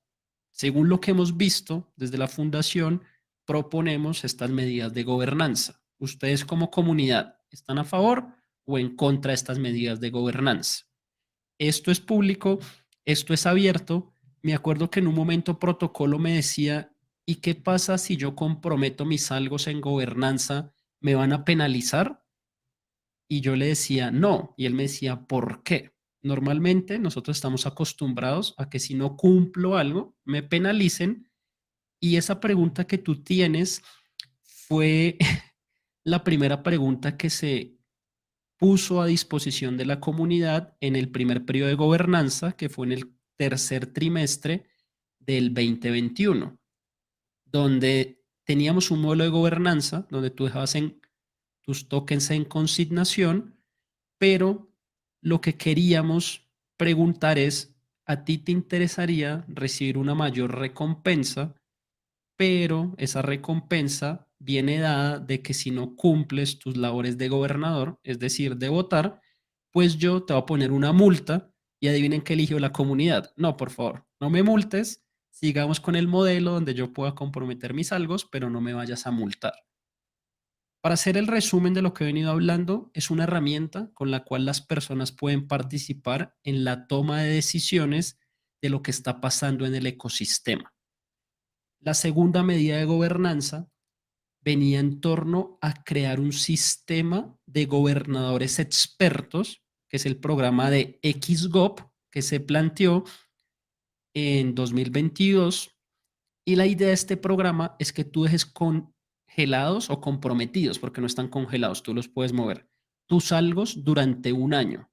según lo que hemos visto desde la fundación, proponemos estas medidas de gobernanza. Ustedes como comunidad, ¿están a favor o en contra de estas medidas de gobernanza? Esto es público, esto es abierto. Me acuerdo que en un momento protocolo me decía, ¿y qué pasa si yo comprometo mis algos en gobernanza? ¿Me van a penalizar? Y yo le decía, no. Y él me decía, ¿por qué? Normalmente nosotros estamos acostumbrados a que si no cumplo algo, me penalicen y esa pregunta que tú tienes fue la primera pregunta que se puso a disposición de la comunidad en el primer periodo de gobernanza, que fue en el tercer trimestre del 2021, donde teníamos un modelo de gobernanza donde tú dejabas en tus tokens en consignación, pero lo que queríamos preguntar es, ¿a ti te interesaría recibir una mayor recompensa? Pero esa recompensa viene dada de que si no cumples tus labores de gobernador, es decir, de votar, pues yo te voy a poner una multa y adivinen qué eligió la comunidad. No, por favor, no me multes, sigamos con el modelo donde yo pueda comprometer mis algos, pero no me vayas a multar. Para hacer el resumen de lo que he venido hablando, es una herramienta con la cual las personas pueden participar en la toma de decisiones de lo que está pasando en el ecosistema. La segunda medida de gobernanza venía en torno a crear un sistema de gobernadores expertos, que es el programa de XGOP que se planteó en 2022. Y la idea de este programa es que tú dejes congelados o comprometidos, porque no están congelados, tú los puedes mover, tus algos durante un año.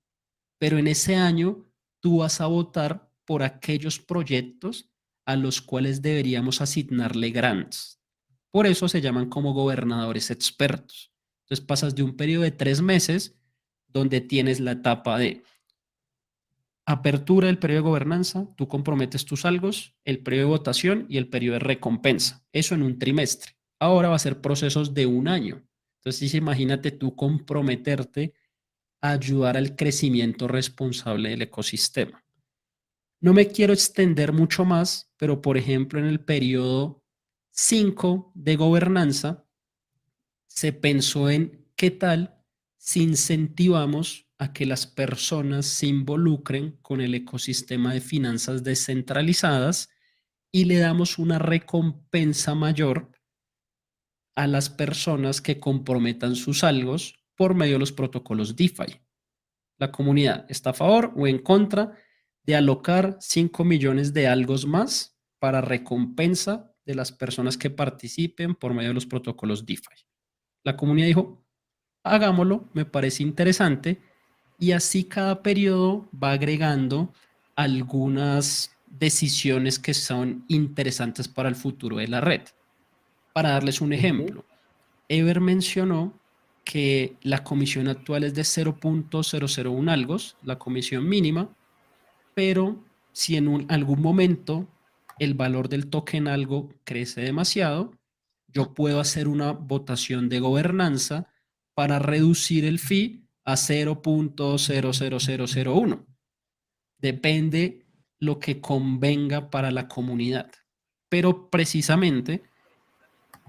Pero en ese año tú vas a votar por aquellos proyectos a los cuales deberíamos asignarle grants. Por eso se llaman como gobernadores expertos. Entonces pasas de un periodo de tres meses donde tienes la etapa de apertura del periodo de gobernanza, tú comprometes tus algos, el periodo de votación y el periodo de recompensa. Eso en un trimestre. Ahora va a ser procesos de un año. Entonces, imagínate tú comprometerte a ayudar al crecimiento responsable del ecosistema. No me quiero extender mucho más, pero por ejemplo, en el periodo 5 de gobernanza, se pensó en qué tal si incentivamos a que las personas se involucren con el ecosistema de finanzas descentralizadas y le damos una recompensa mayor a las personas que comprometan sus algos por medio de los protocolos DeFi. La comunidad está a favor o en contra de alocar 5 millones de algos más para recompensa de las personas que participen por medio de los protocolos DeFi. La comunidad dijo, hagámoslo, me parece interesante, y así cada periodo va agregando algunas decisiones que son interesantes para el futuro de la red. Para darles un ejemplo, Ever mencionó que la comisión actual es de 0.001 algos, la comisión mínima, pero si en algún momento el valor del token algo crece demasiado, yo puedo hacer una votación de gobernanza para reducir el fee a 0.00001. Depende lo que convenga para la comunidad. Pero precisamente,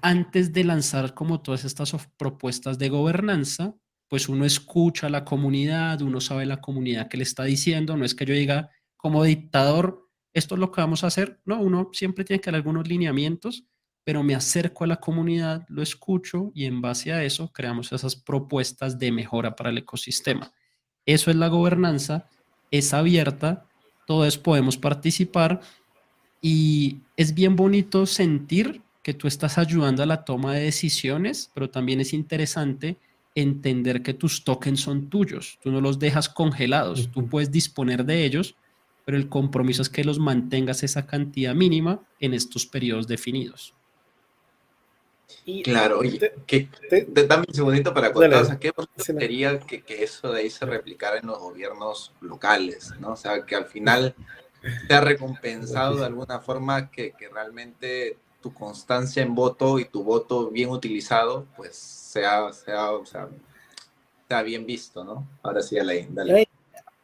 antes de lanzar como todas estas propuestas de gobernanza, pues uno escucha a la comunidad, uno sabe la comunidad que le está diciendo, no es que yo diga como dictador, esto es lo que vamos a hacer. No, uno siempre tiene que dar algunos lineamientos, pero me acerco a la comunidad, lo escucho y en base a eso creamos esas propuestas de mejora para el ecosistema. Eso es la gobernanza, es abierta, todos podemos participar y es bien bonito sentir que tú estás ayudando a la toma de decisiones, pero también es interesante entender que tus tokens son tuyos, tú no los dejas congelados, tú puedes disponer de ellos pero el compromiso es que los mantengas esa cantidad mínima en estos periodos definidos. claro, oye, que, dame un segundito para contar, o sea, qué sería que, que, eso de ahí se replicara en los gobiernos locales, ¿no? O sea, que al final te ha recompensado de alguna forma que, que realmente tu constancia en voto y tu voto bien utilizado, pues sea, sea, o sea, sea bien visto, ¿no? Ahora sí, Alain, dale.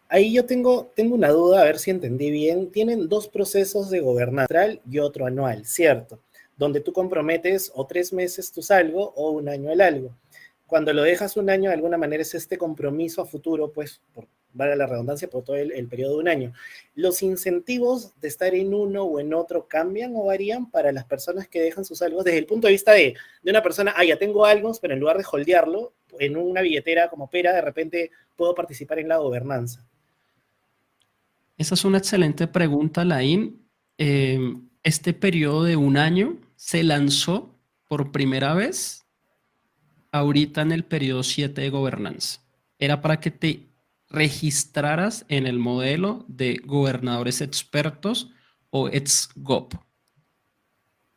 Ahí yo tengo, tengo una duda, a ver si entendí bien. Tienen dos procesos de gobernanza y otro anual, ¿cierto? Donde tú comprometes o tres meses tu salgo o un año el algo. Cuando lo dejas un año, de alguna manera es este compromiso a futuro, pues, por, valga la redundancia, por todo el, periodo de un año. ¿Los incentivos de estar en uno o en otro cambian o varían para las personas que dejan sus algo? Desde el punto de vista de, de una persona, ah, ya tengo algo, pero en lugar de holdearlo en una billetera como Pera, de repente puedo participar en la gobernanza. Esa es una excelente pregunta, Laín. Eh, este periodo de un año se lanzó por primera vez ahorita en el periodo 7 de gobernanza. Era para que te registraras en el modelo de gobernadores expertos o EXGOP.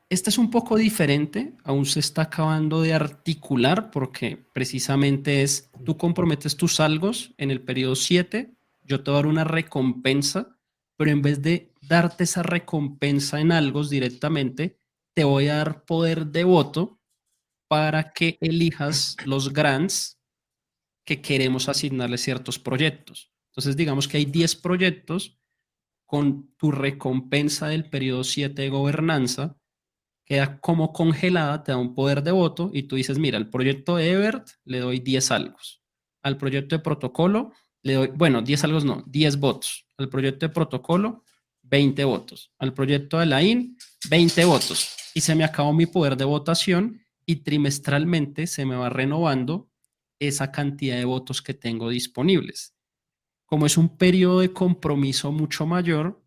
Este es un poco diferente, aún se está acabando de articular porque precisamente es, tú comprometes tus algos en el periodo 7, yo te voy a dar una recompensa, pero en vez de darte esa recompensa en algos directamente, te voy a dar poder de voto para que elijas los grants que queremos asignarle ciertos proyectos. Entonces, digamos que hay 10 proyectos con tu recompensa del periodo 7 de gobernanza, queda como congelada, te da un poder de voto y tú dices, mira, al proyecto de Ebert le doy 10 algos, al proyecto de protocolo le doy, bueno, 10 algos no, 10 votos, al proyecto de protocolo 20 votos, al proyecto de la IN 20 votos y se me acabó mi poder de votación y trimestralmente se me va renovando esa cantidad de votos que tengo disponibles. Como es un periodo de compromiso mucho mayor,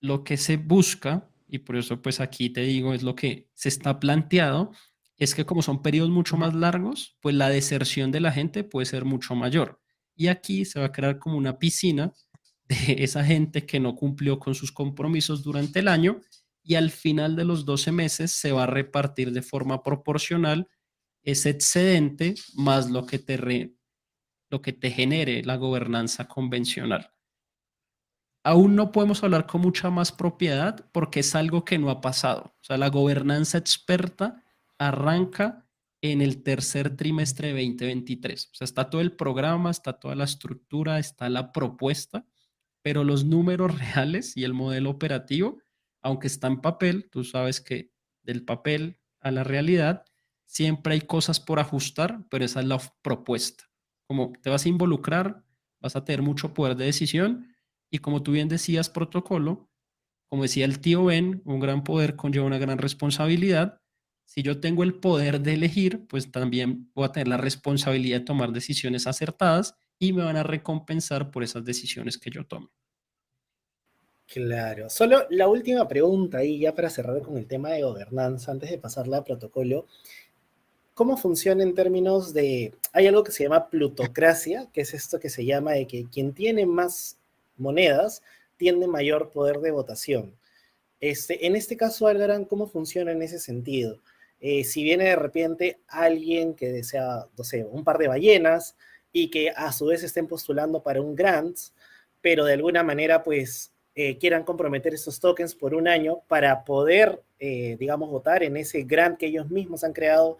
lo que se busca, y por eso pues aquí te digo, es lo que se está planteado, es que como son periodos mucho más largos, pues la deserción de la gente puede ser mucho mayor. Y aquí se va a crear como una piscina de esa gente que no cumplió con sus compromisos durante el año y al final de los 12 meses se va a repartir de forma proporcional ese excedente más lo que te, lo que te genere la gobernanza convencional. Aún no podemos hablar con mucha más propiedad porque es algo que no ha pasado. O sea, la gobernanza experta arranca en el tercer trimestre de 2023. O sea, está todo el programa, está toda la estructura, está la propuesta, pero los números reales y el modelo operativo, aunque está en papel, tú sabes que del papel a la realidad siempre hay cosas por ajustar, pero esa es la propuesta. Como te vas a involucrar, vas a tener mucho poder de decisión y como tú bien decías, protocolo, como decía el tío Ben, un gran poder conlleva una gran responsabilidad. Si yo tengo el poder de elegir, pues también voy a tener la responsabilidad de tomar decisiones acertadas y me van a recompensar por esas decisiones que yo tome. Claro. Solo la última pregunta ahí, ya para cerrar con el tema de gobernanza, antes de pasarla a protocolo. ¿Cómo funciona en términos de... Hay algo que se llama plutocracia, que es esto que se llama de que quien tiene más monedas tiene mayor poder de votación. Este, en este caso, Algaran, ¿cómo funciona en ese sentido? Eh, si viene de repente alguien que desea, no sé, un par de ballenas y que a su vez estén postulando para un grant, pero de alguna manera pues eh, quieran comprometer esos tokens por un año para poder, eh, digamos, votar en ese grant que ellos mismos han creado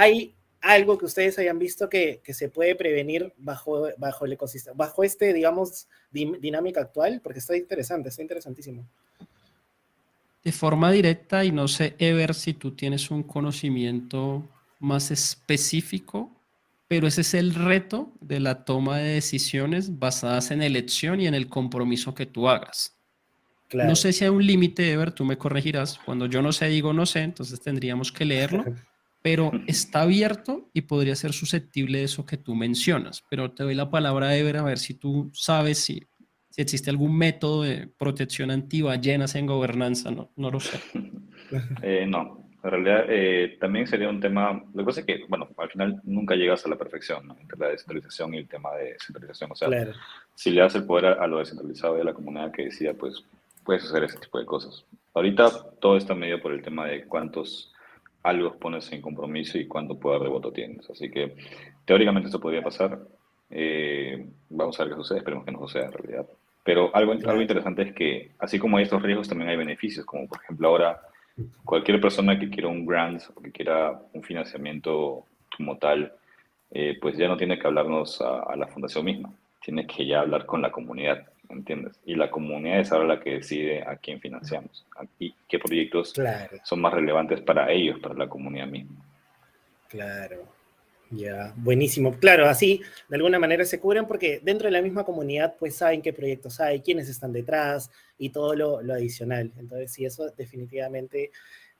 ¿Hay algo que ustedes hayan visto que, se puede prevenir bajo, bajo el ecosistema, bajo este, digamos, dinámica actual? Porque está interesante, está interesantísimo. De forma directa, y no sé, Ever, si tú tienes un conocimiento más específico, pero ese es el reto de la toma de decisiones basadas en elección y en el compromiso que tú hagas. No sé si hay un límite, Ever, tú me corregirás. Cuando yo no sé, digo no sé, entonces tendríamos que leerlo. pero está abierto y podría ser susceptible de eso que tú mencionas. Pero te doy la palabra, Ever, a ver si tú sabes si, si existe algún método de protección antiballenas en gobernanza, no, no lo sé. Eh, no, en realidad eh, también sería un tema, lo que pasa es que, bueno, al final nunca llegas a la perfección ¿no? entre la descentralización y el tema de centralización. O sea, si le das el poder a, lo descentralizado y a la comunidad que decida, pues puedes hacer ese tipo de cosas. Ahorita todo está medio por el tema de cuántos algo pones en compromiso y cuánto poder de voto tienes. Así que teóricamente esto podría pasar. Eh, vamos a ver qué sucede, esperemos que no suceda en realidad. Pero algo, algo interesante es que, así como hay estos riesgos, también hay beneficios, como por ejemplo ahora cualquier persona que quiera un grant o que quiera un financiamiento como tal, eh, pues ya no tiene que hablarnos a la fundación misma, tiene que ya hablar con la comunidad. ¿Entiendes? Y la comunidad es ahora la que decide a quién financiamos y qué proyectos son más relevantes para ellos, para la comunidad misma. Claro, ya, buenísimo. Claro, así de alguna manera se cubren porque dentro de la misma comunidad pues saben qué proyectos hay, quiénes están detrás y todo lo, adicional. Entonces, sí, eso definitivamente,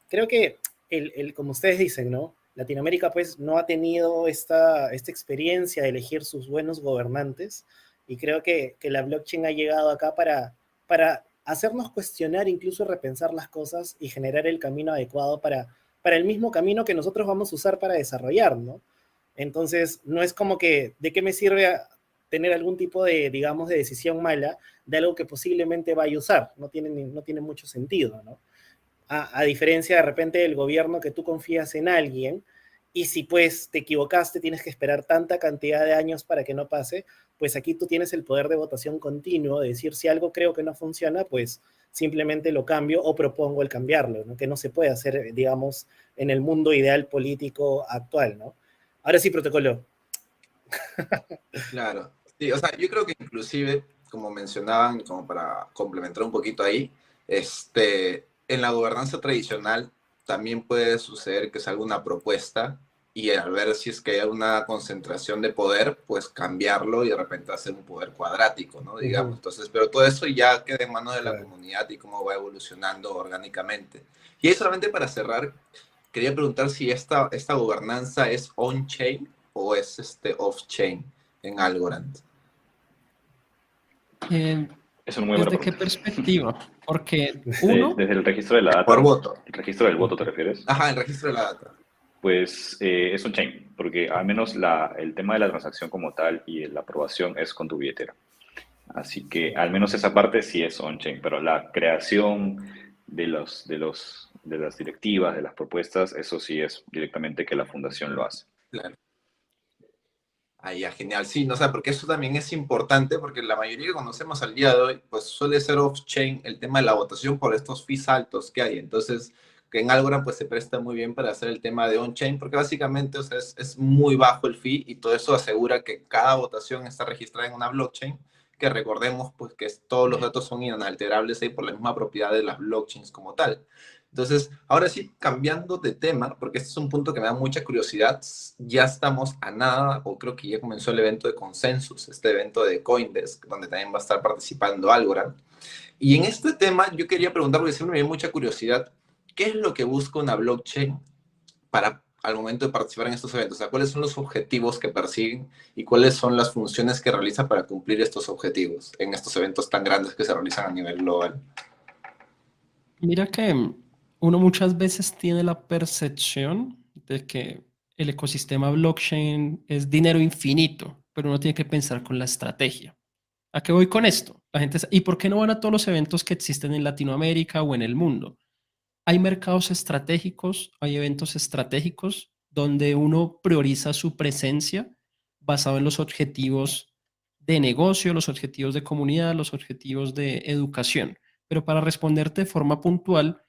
creo que el, el, como ustedes dicen, ¿no? Latinoamérica pues no ha tenido esta, esta experiencia de elegir sus buenos gobernantes Y creo que, que la blockchain ha llegado acá para, para hacernos cuestionar, incluso repensar las cosas y generar el camino adecuado para, para el mismo camino que nosotros vamos a usar para desarrollar, ¿no? Entonces, no es como que, ¿de qué me sirve tener algún tipo de, digamos, de decisión mala de algo que posiblemente vaya a usar? No tiene, no tiene mucho sentido, ¿no? A diferencia de repente del gobierno que tú confías en alguien y si pues te equivocaste, tienes que esperar tanta cantidad de años para que no pase, pues aquí tú tienes el poder de votación continuo, de decir si algo creo que no funciona, pues simplemente lo cambio o propongo el cambiarlo, ¿no? que no se puede hacer, digamos, en el mundo ideal político actual, ¿no? Ahora sí, protocolo. Claro, sí, o sea, yo creo que inclusive, como mencionaban, como para complementar un poquito ahí, este, en la gobernanza tradicional también puede suceder que salga una propuesta y al ver si es que hay una concentración de poder, pues cambiarlo y de repente hacer un poder cuadrático, ¿no? Digamos. Entonces, pero todo eso ya queda en manos de la comunidad y cómo va evolucionando orgánicamente. Y ahí solamente para cerrar, quería preguntar si esta, esta gobernanza es on-chain o es este off-chain en Algorand. Eh, ¿Desde qué perspectiva? Porque uno... Desde, el registro de la data. Por voto. ¿El registro del voto te refieres? Ajá, el registro de la data. Pues eh, es un chain, porque al menos la, el tema de la transacción como tal y la aprobación es con tu billetera. Así que al menos esa parte sí es on-chain, pero la creación de, los, de, los, de las directivas, de las propuestas, eso sí es directamente que la fundación lo hace. Claro. Ahí, genial. Sí, no sé, porque eso también es importante, porque la mayoría que conocemos al día de hoy, pues suele ser off-chain el tema de la votación por estos fees altos que hay. Entonces, que en Algorand pues se presta muy bien para hacer el tema de on-chain, porque básicamente o sea, es, es, muy bajo el fee y todo eso asegura que cada votación está registrada en una blockchain, que recordemos pues que todos los datos son inalterables ahí por la misma propiedad de las blockchains como tal. Entonces, ahora sí, cambiando de tema, porque este es un punto que me da mucha curiosidad, ya estamos a nada, o creo que ya comenzó el evento de Consensus, este evento de Coindesk, donde también va a estar participando Algorand. Y en este tema yo quería preguntar, porque siempre me dio mucha curiosidad, ¿qué es lo que busca una blockchain para al momento de participar en estos eventos? O sea, ¿cuáles son los objetivos que persiguen y cuáles son las funciones que realiza para cumplir estos objetivos en estos eventos tan grandes que se realizan a nivel global? Mira que uno muchas veces tiene la percepción de que el ecosistema blockchain es dinero infinito, pero uno tiene que pensar con la estrategia. ¿A qué voy con esto? La gente, ¿y por qué no van a todos los eventos que existen en Latinoamérica o en el mundo? Hay mercados estratégicos, hay eventos estratégicos donde uno prioriza su presencia basado en los objetivos de negocio, los objetivos de comunidad, los objetivos de educación. Pero para responderte de forma puntual,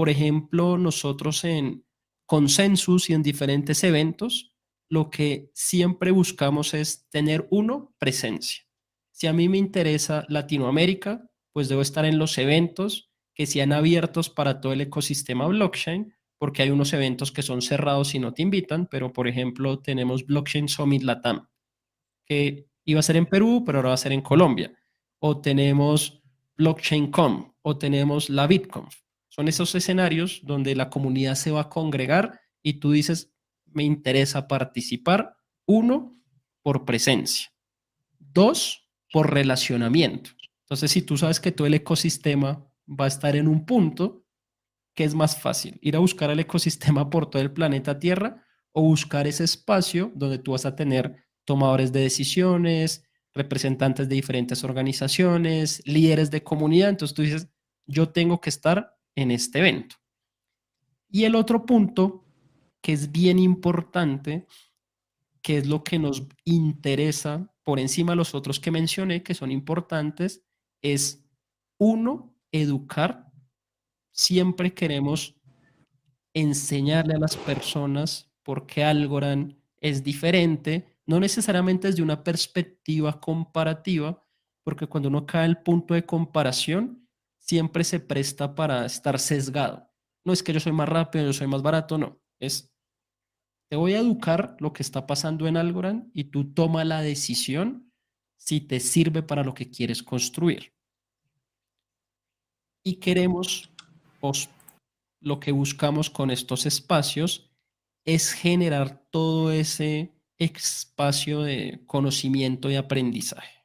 por ejemplo, nosotros en consensus y en diferentes eventos, lo que siempre buscamos es tener uno, presencia. Si a mí me interesa Latinoamérica, pues debo estar en los eventos que sean abiertos para todo el ecosistema blockchain, porque hay unos eventos que son cerrados y no te invitan, pero por ejemplo tenemos Blockchain Summit Latam, que iba a ser en Perú, pero ahora va a ser en Colombia. O tenemos BlockchainCom, o tenemos la BitConf. Son esos escenarios donde la comunidad se va a congregar y tú dices, me interesa participar, uno, por presencia, dos, por relacionamiento. Entonces, si tú sabes que todo el ecosistema va a estar en un punto, ¿qué es más fácil? ¿Ir a buscar el ecosistema por todo el planeta Tierra o buscar ese espacio donde tú vas a tener tomadores de decisiones, representantes de diferentes organizaciones, líderes de comunidad? Entonces tú dices, yo tengo que estar en este evento. Y el otro punto que es bien importante, que es lo que nos interesa por encima de los otros que mencioné, que son importantes, es uno, educar. Siempre queremos enseñarle a las personas por qué Algorand es diferente, no necesariamente desde una perspectiva comparativa, porque cuando uno cae al punto de comparación, siempre se presta para estar sesgado. No es que yo soy más rápido, yo soy más barato, no. Es, te voy a educar lo que está pasando en Algorand y tú toma la decisión si te sirve para lo que quieres construir. Y queremos, pues, lo que buscamos con estos espacios es generar todo ese espacio de conocimiento y aprendizaje.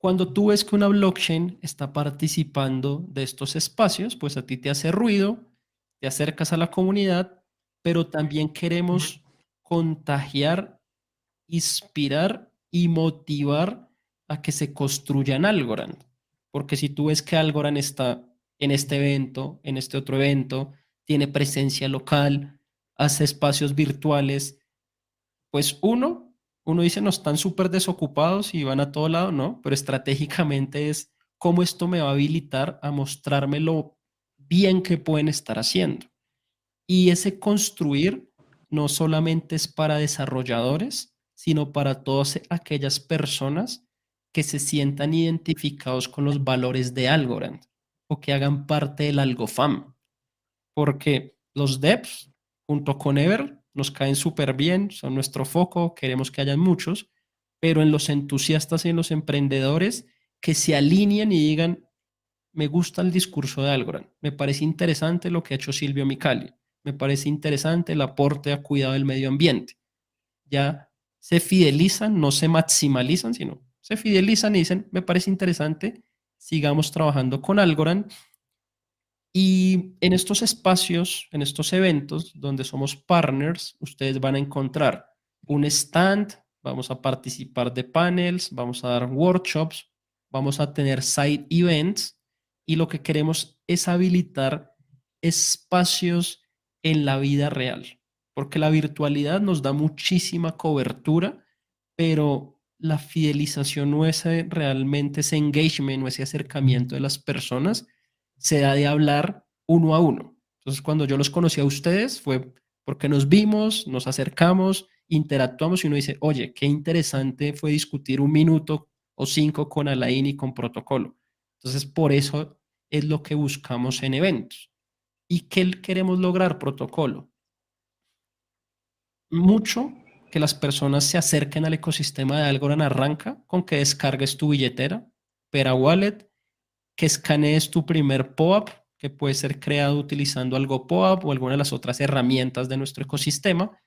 Cuando tú ves que una blockchain está participando de estos espacios, pues a ti te hace ruido, te acercas a la comunidad, pero también queremos contagiar, inspirar y motivar a que se construyan Algorand. Porque si tú ves que Algorand está en este evento, en este otro evento, tiene presencia local, hace espacios virtuales, pues uno, uno dice, no, están súper desocupados y van a todo lado, no, pero estratégicamente es cómo esto me va a habilitar a mostrarme lo bien que pueden estar haciendo. Y ese construir no solamente es para desarrolladores, sino para todas aquellas personas que se sientan identificados con los valores de Algorand o que hagan parte del AlgoFam. Porque los devs, junto con Ever, nos caen súper bien, son nuestro foco, queremos que haya muchos, pero en los entusiastas y en los emprendedores que se alineen y digan, me gusta el discurso de Algorand, me parece interesante lo que ha hecho Silvio Micali, me parece interesante el aporte a cuidado del medio ambiente. Ya se fidelizan, no se maximalizan, sino se fidelizan y dicen, me parece interesante, sigamos trabajando con Algorand y en estos espacios, en estos eventos donde somos partners, ustedes van a encontrar un stand, vamos a participar de panels, vamos a dar workshops, vamos a tener side events y lo que queremos es habilitar espacios en la vida real, porque la virtualidad nos da muchísima cobertura, pero la fidelización no es realmente ese engagement o ese acercamiento de las personas se da de hablar uno a uno. Entonces, cuando yo los conocí a ustedes fue porque nos vimos, nos acercamos, interactuamos y uno dice, oye, qué interesante fue discutir un minuto o cinco con Alain y con protocolo. Entonces, por eso es lo que buscamos en eventos. ¿Y qué queremos lograr, protocolo? Mucho que las personas se acerquen al ecosistema de Algorand arranca con que descargues tu billetera, Pera Wallet, que escanees tu primer POAP, que puede ser creado utilizando algo POAP o alguna de las otras herramientas de nuestro ecosistema.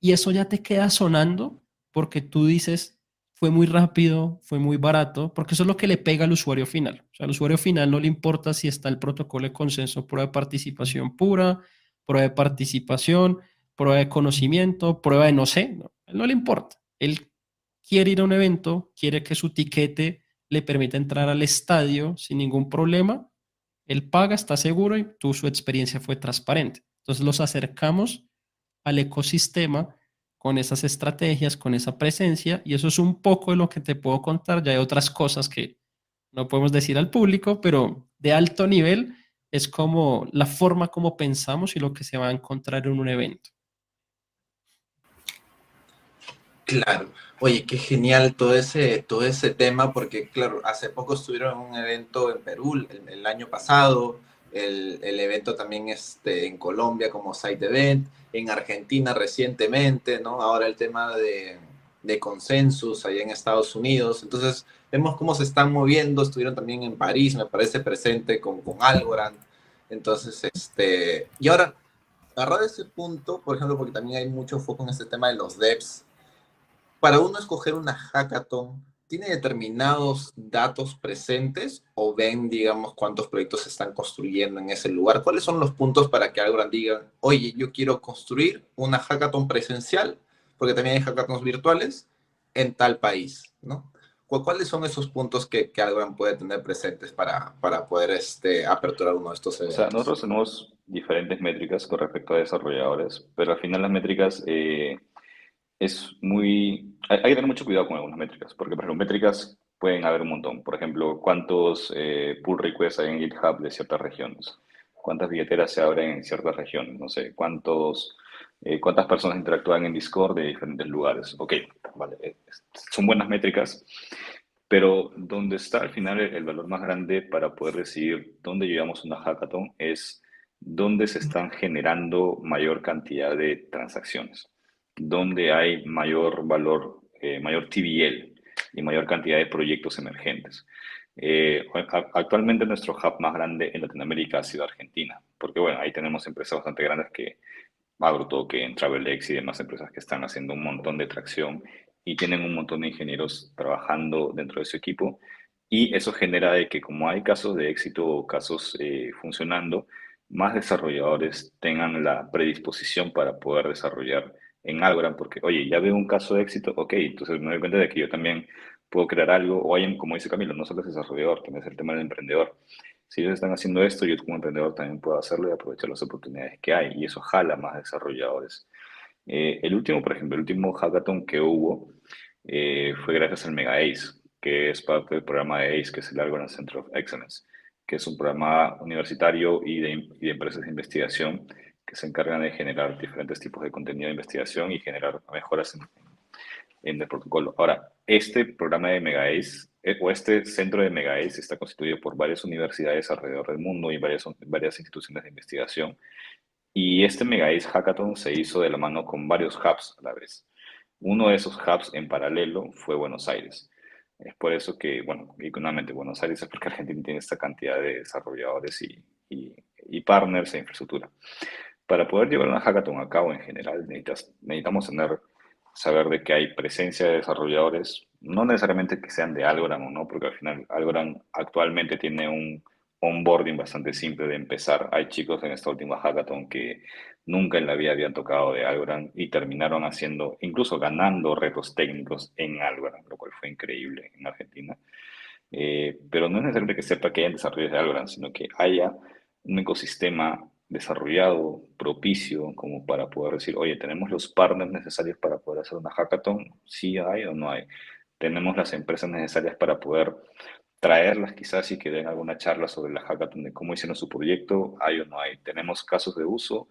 Y eso ya te queda sonando porque tú dices, fue muy rápido, fue muy barato, porque eso es lo que le pega al usuario final. O sea, al usuario final no le importa si está el protocolo de consenso, prueba de participación pura, prueba de participación, prueba de conocimiento, prueba de no sé, no, no le importa. Él quiere ir a un evento, quiere que su tiquete le permite entrar al estadio sin ningún problema. Él paga, está seguro y tú, su experiencia fue transparente. Entonces los acercamos al ecosistema con esas estrategias, con esa presencia, y eso es un poco de lo que te puedo contar. Ya hay otras cosas que no podemos decir al público, pero de alto nivel es como la forma como pensamos y lo que se va a encontrar en un evento. Claro. Oye, qué genial todo ese, todo ese tema, porque claro, hace poco estuvieron en un evento en Perú el, año pasado, el, el, evento también este, en Colombia como Site Event, en Argentina recientemente, ¿no? Ahora el tema de, de consensus allá en Estados Unidos. Entonces, vemos cómo se están moviendo, estuvieron también en París, me parece presente con, con Algorand. Entonces, este, y ahora, agarrado ese punto, por ejemplo, porque también hay mucho foco en este tema de los devs, para uno escoger una hackathon, ¿tiene determinados datos presentes o ven, digamos, cuántos proyectos se están construyendo en ese lugar? ¿Cuáles son los puntos para que alguien diga, oye, yo quiero construir una hackathon presencial, porque también hay hackathons virtuales, en tal país, ¿no? ¿Cuáles son esos puntos que, que Algorand puede tener presentes para, para poder este, aperturar uno de estos eventos? O sea, nosotros tenemos diferentes métricas con respecto a desarrolladores, pero al final las métricas... Eh, es muy... Hay, que tener mucho cuidado con algunas métricas, porque por ejemplo, métricas pueden haber un montón. Por ejemplo, cuántos eh, pull requests hay en GitHub de ciertas regiones, cuántas billeteras se abren en ciertas regiones, no sé, cuántos, eh, cuántas personas interactúan en Discord de diferentes lugares. Ok, vale, eh, son buenas métricas, pero donde está al final el, valor más grande para poder decidir dónde llevamos una hackathon es dónde se están generando mayor cantidad de transacciones donde hay mayor valor, eh, mayor TVL y mayor cantidad de proyectos emergentes. Eh, actualmente nuestro hub más grande en Latinoamérica ha sido Argentina, porque bueno, ahí tenemos empresas bastante grandes que, AgroToken, TravelX y demás empresas que están haciendo un montón de tracción y tienen un montón de ingenieros trabajando dentro de su equipo y eso genera de que como hay casos de éxito o casos eh, funcionando, más desarrolladores tengan la predisposición para poder desarrollar en Algorand, porque, oye, ya veo un caso de éxito, ok, entonces me doy cuenta de que yo también puedo crear algo, o hay, como dice Camilo, no solo es desarrollador, también es el tema del emprendedor. Si ellos están haciendo esto, yo como emprendedor también puedo hacerlo y aprovechar las oportunidades que hay, y eso jala más desarrolladores. Eh, el último, por ejemplo, el último hackathon que hubo eh, fue gracias al Mega Ace, que es parte del programa de ACE, que es el Algorand Center of Excellence, que es un programa universitario y de, y de empresas de investigación que se encargan de generar diferentes tipos de contenido de investigación y generar mejoras en, en el protocolo. Ahora, este programa de MegaAce eh, o este centro de MegaAce está constituido por varias universidades alrededor del mundo y varias, varias instituciones de investigación. Y este MegaAce Hackathon se hizo de la mano con varios hubs a la vez. Uno de esos hubs en paralelo fue Buenos Aires. Es por eso que, bueno, económicamente Buenos Aires es porque Argentina tiene esta cantidad de desarrolladores y, y, y partners e infraestructura. Para poder llevar una hackathon a cabo en general, necesitamos tener, saber de que hay presencia de desarrolladores, no necesariamente que sean de Algorand o no, porque al final Algorand actualmente tiene un onboarding bastante simple de empezar. Hay chicos en esta última hackathon que nunca en la vida habían tocado de Algorand y terminaron haciendo, incluso ganando retos técnicos en Algorand, lo cual fue increíble en Argentina. Eh, pero no es necesario que sepa que hayan desarrollos de Algorand, sino que haya un ecosistema desarrollado, propicio, como para poder decir, oye, ¿tenemos los partners necesarios para poder hacer una hackathon? Sí hay o no hay. Tenemos las empresas necesarias para poder traerlas quizás y que den alguna charla sobre la hackathon de cómo hicieron su proyecto, hay o no hay. Tenemos casos de uso,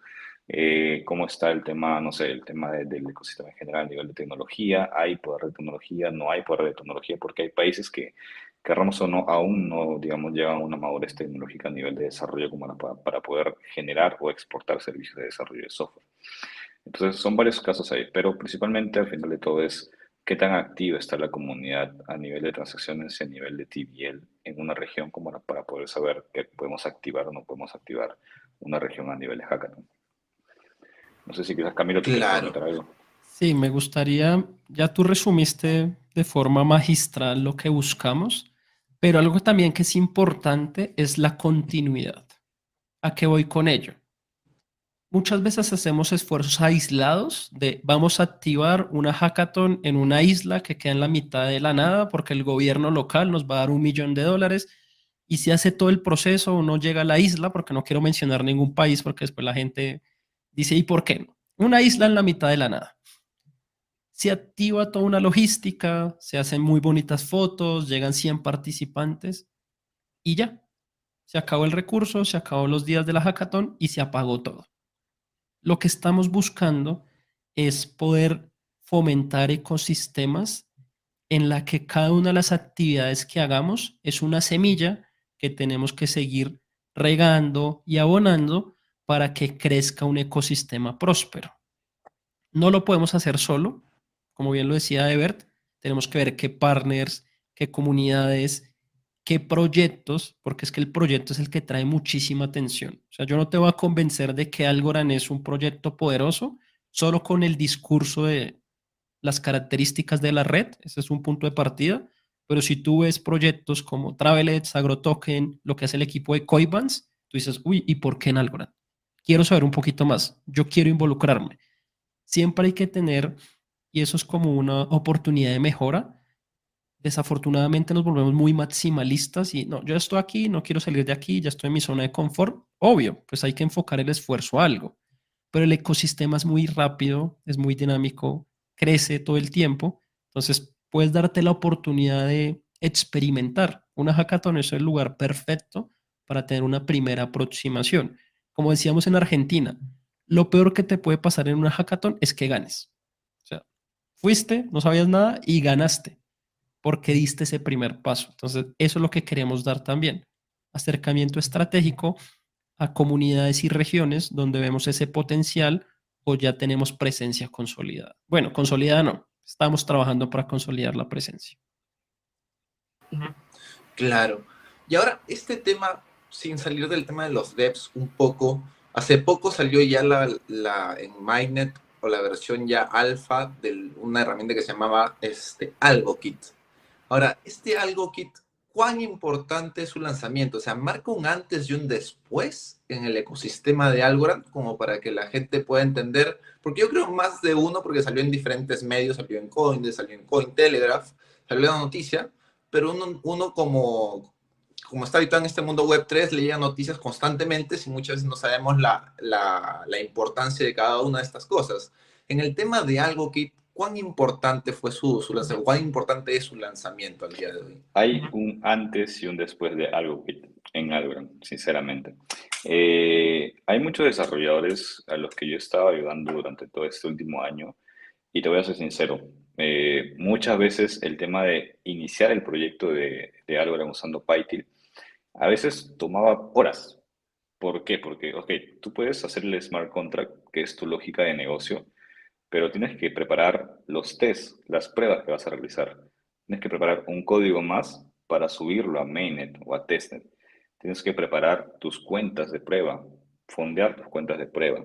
eh, cómo está el tema, no sé, el tema del ecosistema en general a nivel de tecnología, hay poder de tecnología, no hay poder de tecnología, porque hay países que querramos o no, aún no, digamos, llegan a una madurez tecnológica a nivel de desarrollo como para, para poder generar o exportar servicios de desarrollo de software. Entonces, son varios casos ahí, pero principalmente al final de todo es qué tan activa está la comunidad a nivel de transacciones y a nivel de TBL en una región como para poder saber que podemos activar o no podemos activar una región a nivel de hackathon. No sé si quizás Camilo te claro. comentar algo. Sí, me gustaría, ya tú resumiste de forma magistral lo que buscamos, pero algo también que es importante es la continuidad. ¿A qué voy con ello? Muchas veces hacemos esfuerzos aislados de vamos a activar una hackathon en una isla que queda en la mitad de la nada porque el gobierno local nos va a dar un millón de dólares y si hace todo el proceso uno llega a la isla, porque no quiero mencionar ningún país porque después la gente dice, ¿y por qué no? Una isla en la mitad de la nada se activa toda una logística, se hacen muy bonitas fotos, llegan 100 participantes y ya. Se acabó el recurso, se acabó los días de la hackathon y se apagó todo. Lo que estamos buscando es poder fomentar ecosistemas en la que cada una de las actividades que hagamos es una semilla que tenemos que seguir regando y abonando para que crezca un ecosistema próspero. No lo podemos hacer solo, como bien lo decía Ebert, tenemos que ver qué partners, qué comunidades, qué proyectos, porque es que el proyecto es el que trae muchísima atención. O sea, yo no te voy a convencer de que Algorand es un proyecto poderoso solo con el discurso de las características de la red, ese es un punto de partida, pero si tú ves proyectos como Travelets, AgroToken, lo que hace el equipo de Coibans, tú dices, uy, ¿y por qué en Algorand? Quiero saber un poquito más, yo quiero involucrarme. Siempre hay que tener y eso es como una oportunidad de mejora. Desafortunadamente nos volvemos muy maximalistas y no, yo estoy aquí, no quiero salir de aquí, ya estoy en mi zona de confort. Obvio, pues hay que enfocar el esfuerzo a algo, pero el ecosistema es muy rápido, es muy dinámico, crece todo el tiempo, entonces puedes darte la oportunidad de experimentar. Una hackathon es el lugar perfecto para tener una primera aproximación. Como decíamos en Argentina, lo peor que te puede pasar en una hackathon es que ganes. Fuiste, no sabías nada y ganaste porque diste ese primer paso. Entonces, eso es lo que queremos dar también. Acercamiento estratégico a comunidades y regiones donde vemos ese potencial o ya tenemos presencia consolidada. Bueno, consolidada no, estamos trabajando para consolidar la presencia. Claro. Y ahora, este tema, sin salir del tema de los devs un poco, hace poco salió ya la, la en Mainnet o la versión ya alfa de una herramienta que se llamaba este, AlgoKit. Ahora, este AlgoKit, ¿cuán importante es su lanzamiento? O sea, ¿marca un antes y un después en el ecosistema de Algorand como para que la gente pueda entender? Porque yo creo más de uno, porque salió en diferentes medios, salió en Coindesk, salió en Cointelegraph, salió la noticia, pero uno, uno como, como está habituado en este mundo web 3, leía noticias constantemente y muchas veces no sabemos la, la, la, importancia de cada una de estas cosas. En el tema de AlgoKit, ¿cuán importante fue su, su lanzamiento? ¿Cuán importante es su lanzamiento al día de hoy? Hay un antes y un después de AlgoKit en Algorand, sinceramente. Eh, hay muchos desarrolladores a los que yo estaba ayudando durante todo este último año y te voy a ser sincero, eh, muchas veces el tema de iniciar el proyecto de, de Algorand usando Python a veces tomaba horas. ¿Por qué? Porque, ok, tú puedes hacer el smart contract, que es tu lógica de negocio, pero tienes que preparar los tests, las pruebas que vas a realizar. Tienes que preparar un código más para subirlo a mainnet o a testnet. Tienes que preparar tus cuentas de prueba, fondear tus cuentas de prueba,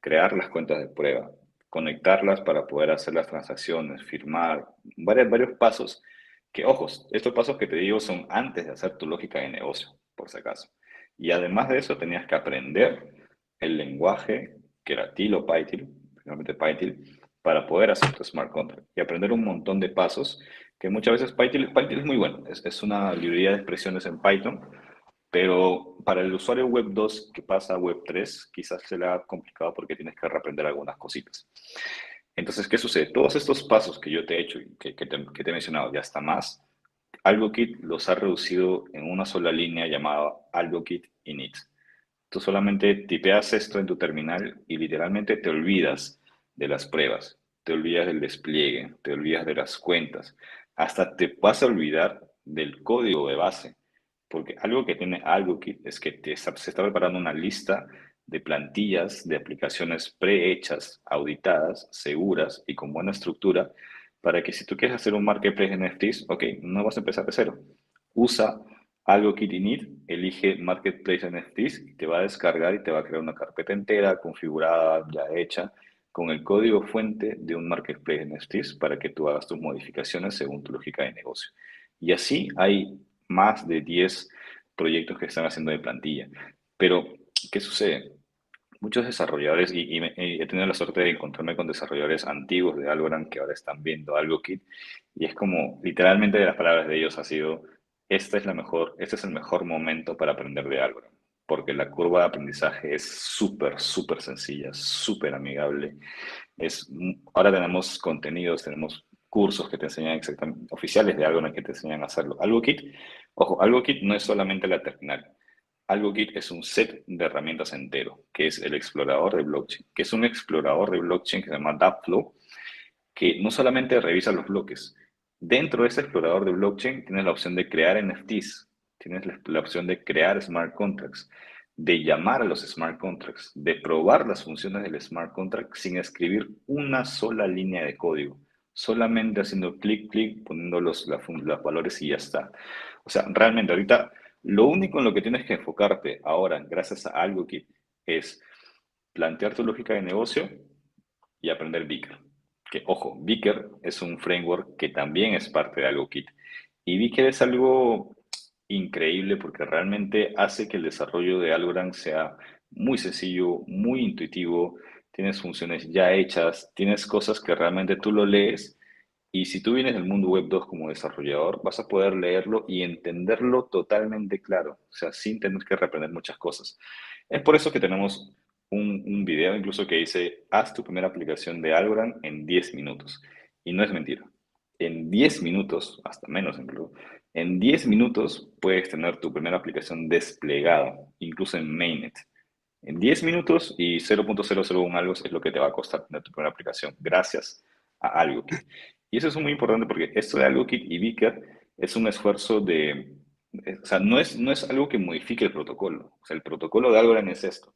crear las cuentas de prueba, conectarlas para poder hacer las transacciones, firmar, varios, varios pasos que, ojos, estos pasos que te digo son antes de hacer tu lógica de negocio, por si acaso. Y además de eso, tenías que aprender el lenguaje que era Tilo Python, finalmente Python, para poder hacer tu smart contract y aprender un montón de pasos que muchas veces Python, Python es muy bueno, es, es una librería de expresiones en Python, pero para el usuario Web 2 que pasa a Web 3, quizás se le ha complicado porque tienes que reaprender algunas cositas. Entonces, ¿qué sucede? Todos estos pasos que yo te he hecho y que, te, he mencionado, ya está más, AlgoKit los ha reducido en una sola línea llamada AlgoKit init. Tú solamente tipeas esto en tu terminal y literalmente te olvidas de las pruebas, te olvidas del despliegue, te olvidas de las cuentas, hasta te vas a olvidar del código de base. Porque algo que tiene AlgoKit es que te está, se está preparando una lista de plantillas de aplicaciones prehechas, auditadas, seguras y con buena estructura, para que si tú quieres hacer un marketplace de NFTs, ok, no vas a empezar de cero. Usa algo que init, elige Marketplace NFTs te va a descargar y te va a crear una carpeta entera, configurada, ya hecha, con el código fuente de un Marketplace NFTs para que tú hagas tus modificaciones según tu lógica de negocio. Y así hay más de 10 proyectos que están haciendo de plantilla. Pero, ¿qué sucede? Muchos desarrolladores, y, he tenido la suerte de encontrarme con desarrolladores antiguos de Algorand que ahora están viendo AlgoKit, y es como, literalmente de las palabras de ellos ha sido, esta es la mejor, este es el mejor momento para aprender de Algorand, porque la curva de aprendizaje es súper, súper sencilla, súper amigable. Es, ahora tenemos contenidos, tenemos cursos que te enseñan exactamente, oficiales de Algorand que te enseñan a hacerlo. AlgoKit, ojo, AlgoKit no es solamente la terminal. AlgoKit es un set de herramientas entero, que es el explorador de blockchain, que es un explorador de blockchain que se llama Dapflow, que no solamente revisa los bloques, dentro de ese explorador de blockchain tienes la opción de crear NFTs, tienes la, opción de crear smart contracts, de llamar a los smart contracts, de probar las funciones del smart contract sin escribir una sola línea de código, solamente haciendo clic, clic, poniendo los, los valores y ya está. O sea, realmente ahorita lo único en lo que tienes que enfocarte ahora, gracias a algo que es plantear tu lógica de negocio y aprender Beaker. Que, ojo, Beaker es un framework que también es parte de AlgoKit. Y Beaker es algo increíble porque realmente hace que el desarrollo de Algorand sea muy sencillo, muy intuitivo, tienes funciones ya hechas, tienes cosas que realmente tú lo lees y si tú vienes del mundo web 2 como desarrollador, vas a poder leerlo y entenderlo totalmente claro, o sea, sin tener que reprender muchas cosas. Es por eso que tenemos un, video incluso que dice, haz tu primera aplicación de Algorand en 10 minutos. Y no es mentira. En 10 minutos, hasta menos incluso, en 10 minutos puedes tener tu primera aplicación desplegada, incluso en Mainnet. En 10 minutos y 0.001 algo es lo que te va a costar tener tu primera aplicación, gracias a algo. Y eso es muy importante porque esto de AlgoKit y Beaker es un esfuerzo de, o sea, no es, no es algo que modifique el protocolo. O sea, el protocolo de Algorand es esto.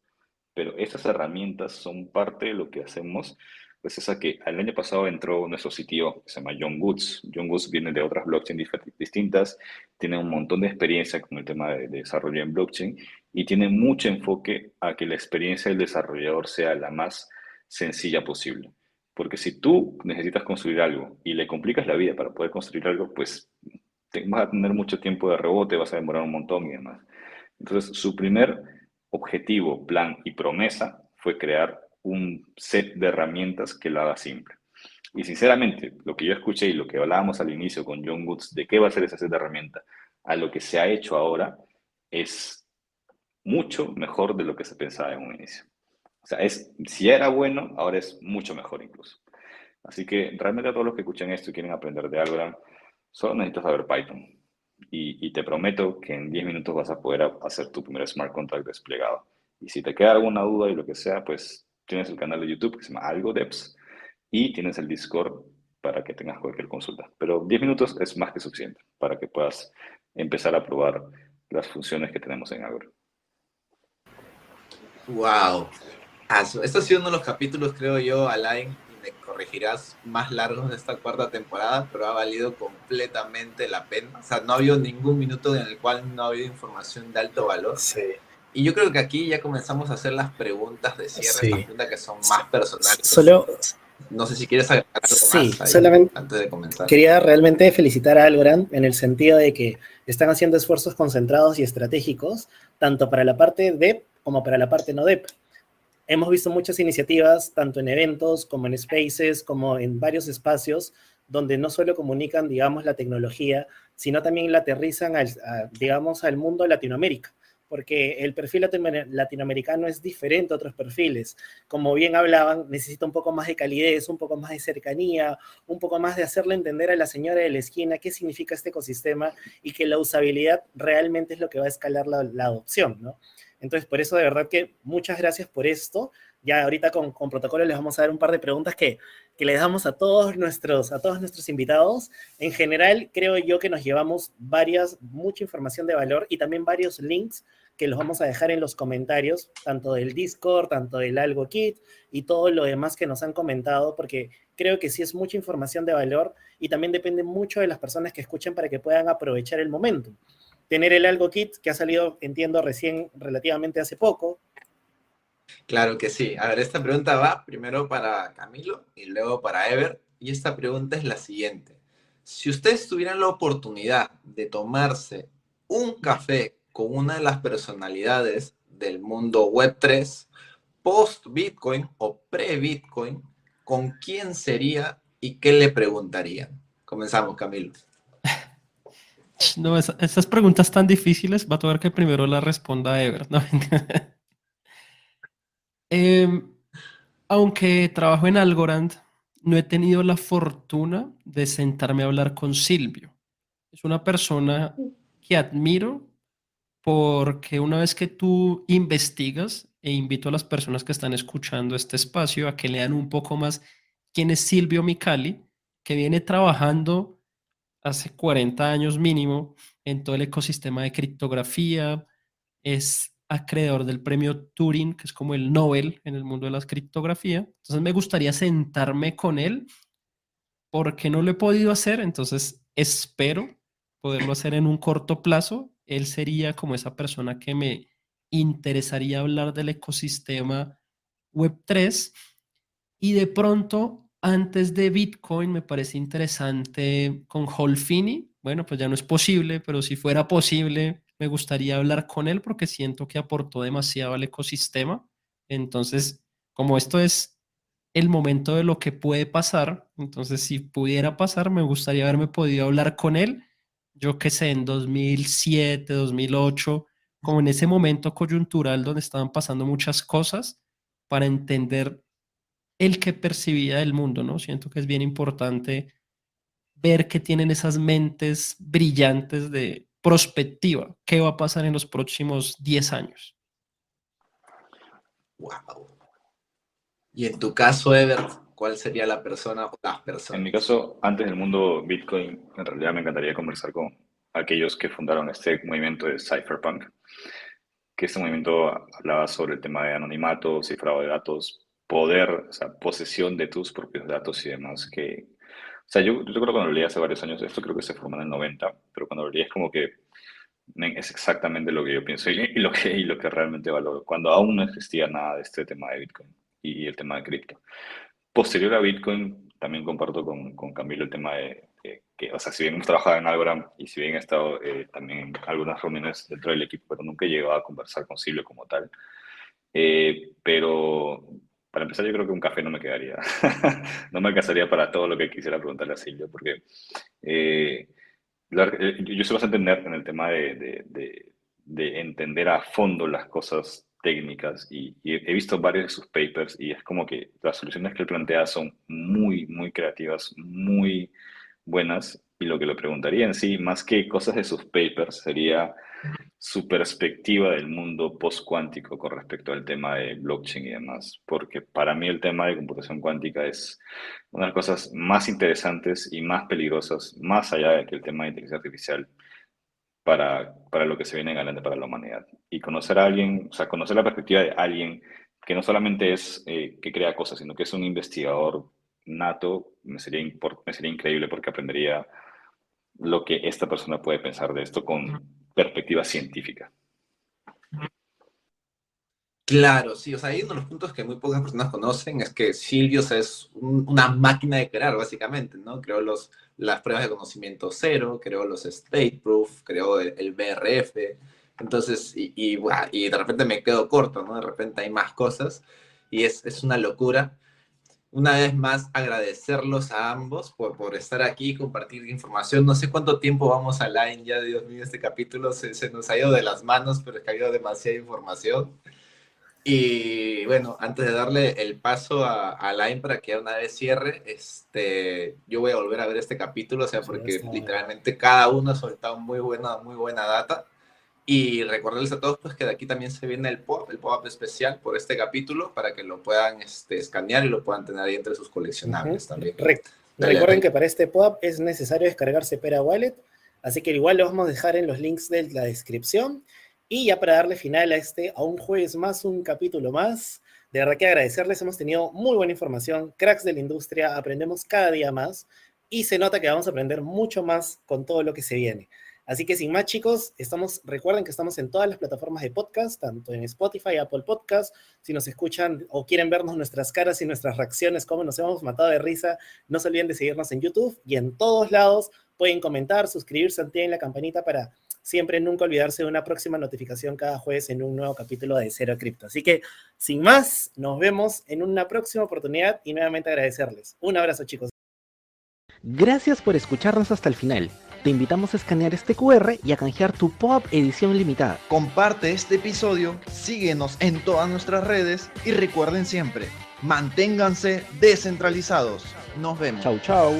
Pero estas herramientas son parte de lo que hacemos. Pues es a que el año pasado entró nuestro sitio que se llama John Woods. John Woods viene de otras blockchain distintas, tiene un montón de experiencia con el tema de desarrollo en blockchain y tiene mucho enfoque a que la experiencia del desarrollador sea la más sencilla posible. Porque si tú necesitas construir algo y le complicas la vida para poder construir algo, pues vas a tener mucho tiempo de rebote, vas a demorar un montón y demás. Entonces, su primer objetivo, plan y promesa fue crear un set de herramientas que lo haga simple. Y sinceramente, lo que yo escuché y lo que hablábamos al inicio con John Woods de qué va a ser ese set de herramientas a lo que se ha hecho ahora es mucho mejor de lo que se pensaba en un inicio. O sea, es, si era bueno, ahora es mucho mejor incluso. Así que realmente a todos los que escuchan esto y quieren aprender de Algorand, solo necesitas saber Python. Y, te prometo que en 10 minutos vas a poder hacer tu primer smart contract desplegado. Y si te queda alguna duda y lo que sea, pues tienes el canal de YouTube que se llama Algo Devs y tienes el Discord para que tengas cualquier consulta. Pero 10 minutos es más que suficiente para que puedas empezar a probar las funciones que tenemos en Agro. Wow. Este ha sido uno de los capítulos, creo yo, Alain, y me corregirás, más largos de esta cuarta temporada, pero ha valido completamente la pena. O sea, no ha habido ningún minuto en el cual no ha habido información de alto valor. Sí. Y yo creo que aquí ya comenzamos a hacer las preguntas de cierre, las preguntas que son más personales. Solo, no sé si quieres agregar algo sí, solamente antes de comenzar. Quería realmente felicitar a Algorand en el sentido de que están haciendo esfuerzos concentrados y estratégicos, tanto para la parte DEP como para la parte no DEP. Hemos visto muchas iniciativas, tanto en eventos como en spaces, como en varios espacios, donde no solo comunican, digamos, la tecnología, sino también la aterrizan, digamos, al mundo Latinoamérica porque el perfil latinoamericano es diferente a otros perfiles. Como bien hablaban, necesita un poco más de calidez, un poco más de cercanía, un poco más de hacerle entender a la señora de la esquina qué significa este ecosistema y que la usabilidad realmente es lo que va a escalar la, adopción, ¿no? Entonces, por eso de verdad que muchas gracias por esto. Ya ahorita con, protocolo les vamos a dar un par de preguntas que, que les damos a todos, nuestros, a todos nuestros invitados. En general, creo yo que nos llevamos varias, mucha información de valor y también varios links que los vamos a dejar en los comentarios, tanto del Discord, tanto del Algo Kit y todo lo demás que nos han comentado, porque creo que sí es mucha información de valor y también depende mucho de las personas que escuchen para que puedan aprovechar el momento. Tener el Algo Kit, que ha salido, entiendo, recién relativamente hace poco. Claro que sí. A ver, esta pregunta va primero para Camilo y luego para Ever. Y esta pregunta es la siguiente. Si ustedes tuvieran la oportunidad de tomarse un café con una de las personalidades del mundo Web3, post-Bitcoin o pre-Bitcoin, ¿con quién sería y qué le preguntarían? Comenzamos, Camilo. No, esas preguntas tan difíciles va a tener que primero la responda Ever. Em, aunque trabajo en Algorand, no he tenido la fortuna de sentarme a hablar con Silvio. Es una persona que admiro porque una vez que tú investigas, e invito a las personas que están escuchando este espacio a que lean un poco más quién es Silvio Micali, que viene trabajando hace 40 años mínimo en todo el ecosistema de criptografía, es acreedor del premio Turing, que es como el Nobel en el mundo de la criptografía. Entonces me gustaría sentarme con él porque no lo he podido hacer, entonces espero poderlo hacer en un corto plazo él sería como esa persona que me interesaría hablar del ecosistema Web3 y de pronto antes de Bitcoin me parece interesante con Holfini. Bueno, pues ya no es posible, pero si fuera posible, me gustaría hablar con él porque siento que aportó demasiado al ecosistema. Entonces, como esto es el momento de lo que puede pasar, entonces si pudiera pasar, me gustaría haberme podido hablar con él yo qué sé, en 2007, 2008, como en ese momento coyuntural donde estaban pasando muchas cosas para entender el que percibía del mundo, ¿no? Siento que es bien importante ver que tienen esas mentes brillantes de prospectiva, qué va a pasar en los próximos 10 años. Wow. Y en tu caso, Ever, ¿cuál sería la persona o las personas? En mi caso, antes del mundo Bitcoin, en realidad me encantaría conversar con aquellos que fundaron este movimiento de cypherpunk, que este movimiento hablaba sobre el tema de anonimato, cifrado de datos, poder, o sea, posesión de tus propios datos y demás, que, o sea, yo, yo creo que cuando lo leí hace varios años, esto creo que se formó en el 90, pero cuando lo leí es como que es exactamente lo que yo pienso y, lo que, y lo que realmente valoro, cuando aún no existía nada de este tema de Bitcoin y el tema de cripto. posterior a Bitcoin, también comparto con, con Camilo el tema de, que, o sea, si bien hemos trabajado en Algorand y si bien he estado eh, también en algunas reuniones dentro del equipo, pero nunca he llegado a conversar con Silvio como tal. Eh, pero para empezar, yo creo que un café no me quedaría. no me alcanzaría para todo lo que quisiera preguntarle a Silvio, porque eh, yo soy bastante nerd en el tema de, de, de, entender a fondo las cosas técnicas y, he visto varios de sus papers y es como que las soluciones que él plantea son muy, muy creativas, muy buenas y lo que le preguntaría en sí, más que cosas de sus papers, sería su perspectiva del mundo post-cuántico con respecto al tema de blockchain y demás, porque para mí el tema de computación cuántica es una de las cosas más interesantes y más peligrosas, más allá de que el tema de inteligencia artificial, para, para lo que se viene en adelante para la humanidad. Y conocer a alguien, o sea, conocer la perspectiva de alguien que no solamente es eh, que crea cosas, sino que es un investigador nato, me sería, me sería increíble porque aprendería lo que esta persona puede pensar de esto con perspectiva científica. Claro, sí, o sea, hay uno de los puntos que muy pocas personas conocen es que Silvius es una máquina de crear, básicamente, ¿no? Creó los, las pruebas de conocimiento cero, creó los state proof, creó el, BRF, entonces, y, y, y, de repente me quedo corto, ¿no? De repente hay más cosas y es, es una locura una vez más agradecerlos a ambos por, por estar aquí y compartir información. No sé cuánto tiempo vamos a line ya, Dios mío, este capítulo se, se, nos ha ido de las manos, pero es que ha habido demasiada información. Y bueno, antes de darle el paso a, a Line para que una vez cierre, este, yo voy a volver a ver este capítulo, o sea, porque literalmente cada uno ha soltado muy buena, muy buena data. Y recordarles a todos pues, que de aquí también se viene el POP, el POP especial por este capítulo, para que lo puedan este, escanear y lo puedan tener ahí entre sus coleccionables también. Correcto. Recuerden que para este POP es necesario descargarse Pera Wallet, así que igual lo vamos a dejar en los links de la descripción. Y ya para darle final a este, a un jueves más, un capítulo más, de verdad que agradecerles, hemos tenido muy buena información, cracks de la industria, aprendemos cada día más y se nota que vamos a aprender mucho más con todo lo que se viene. Así que sin más, chicos, estamos, recuerden que estamos en todas las plataformas de podcast, tanto en Spotify, Apple Podcast. Si nos escuchan o quieren vernos nuestras caras y nuestras reacciones, cómo nos hemos matado de risa, no se olviden de seguirnos en YouTube y en todos lados. Pueden comentar, suscribirse, activen la campanita para siempre nunca olvidarse de una próxima notificación cada jueves en un nuevo capítulo de Cero Cripto. Así que, sin más, nos vemos en una próxima oportunidad y nuevamente agradecerles. Un abrazo, chicos. Gracias por escucharnos hasta el final. Te invitamos a escanear este QR y a canjear tu POP edición limitada. Comparte este episodio, síguenos en todas nuestras redes y recuerden siempre, manténganse descentralizados. Nos vemos. Chau, chau.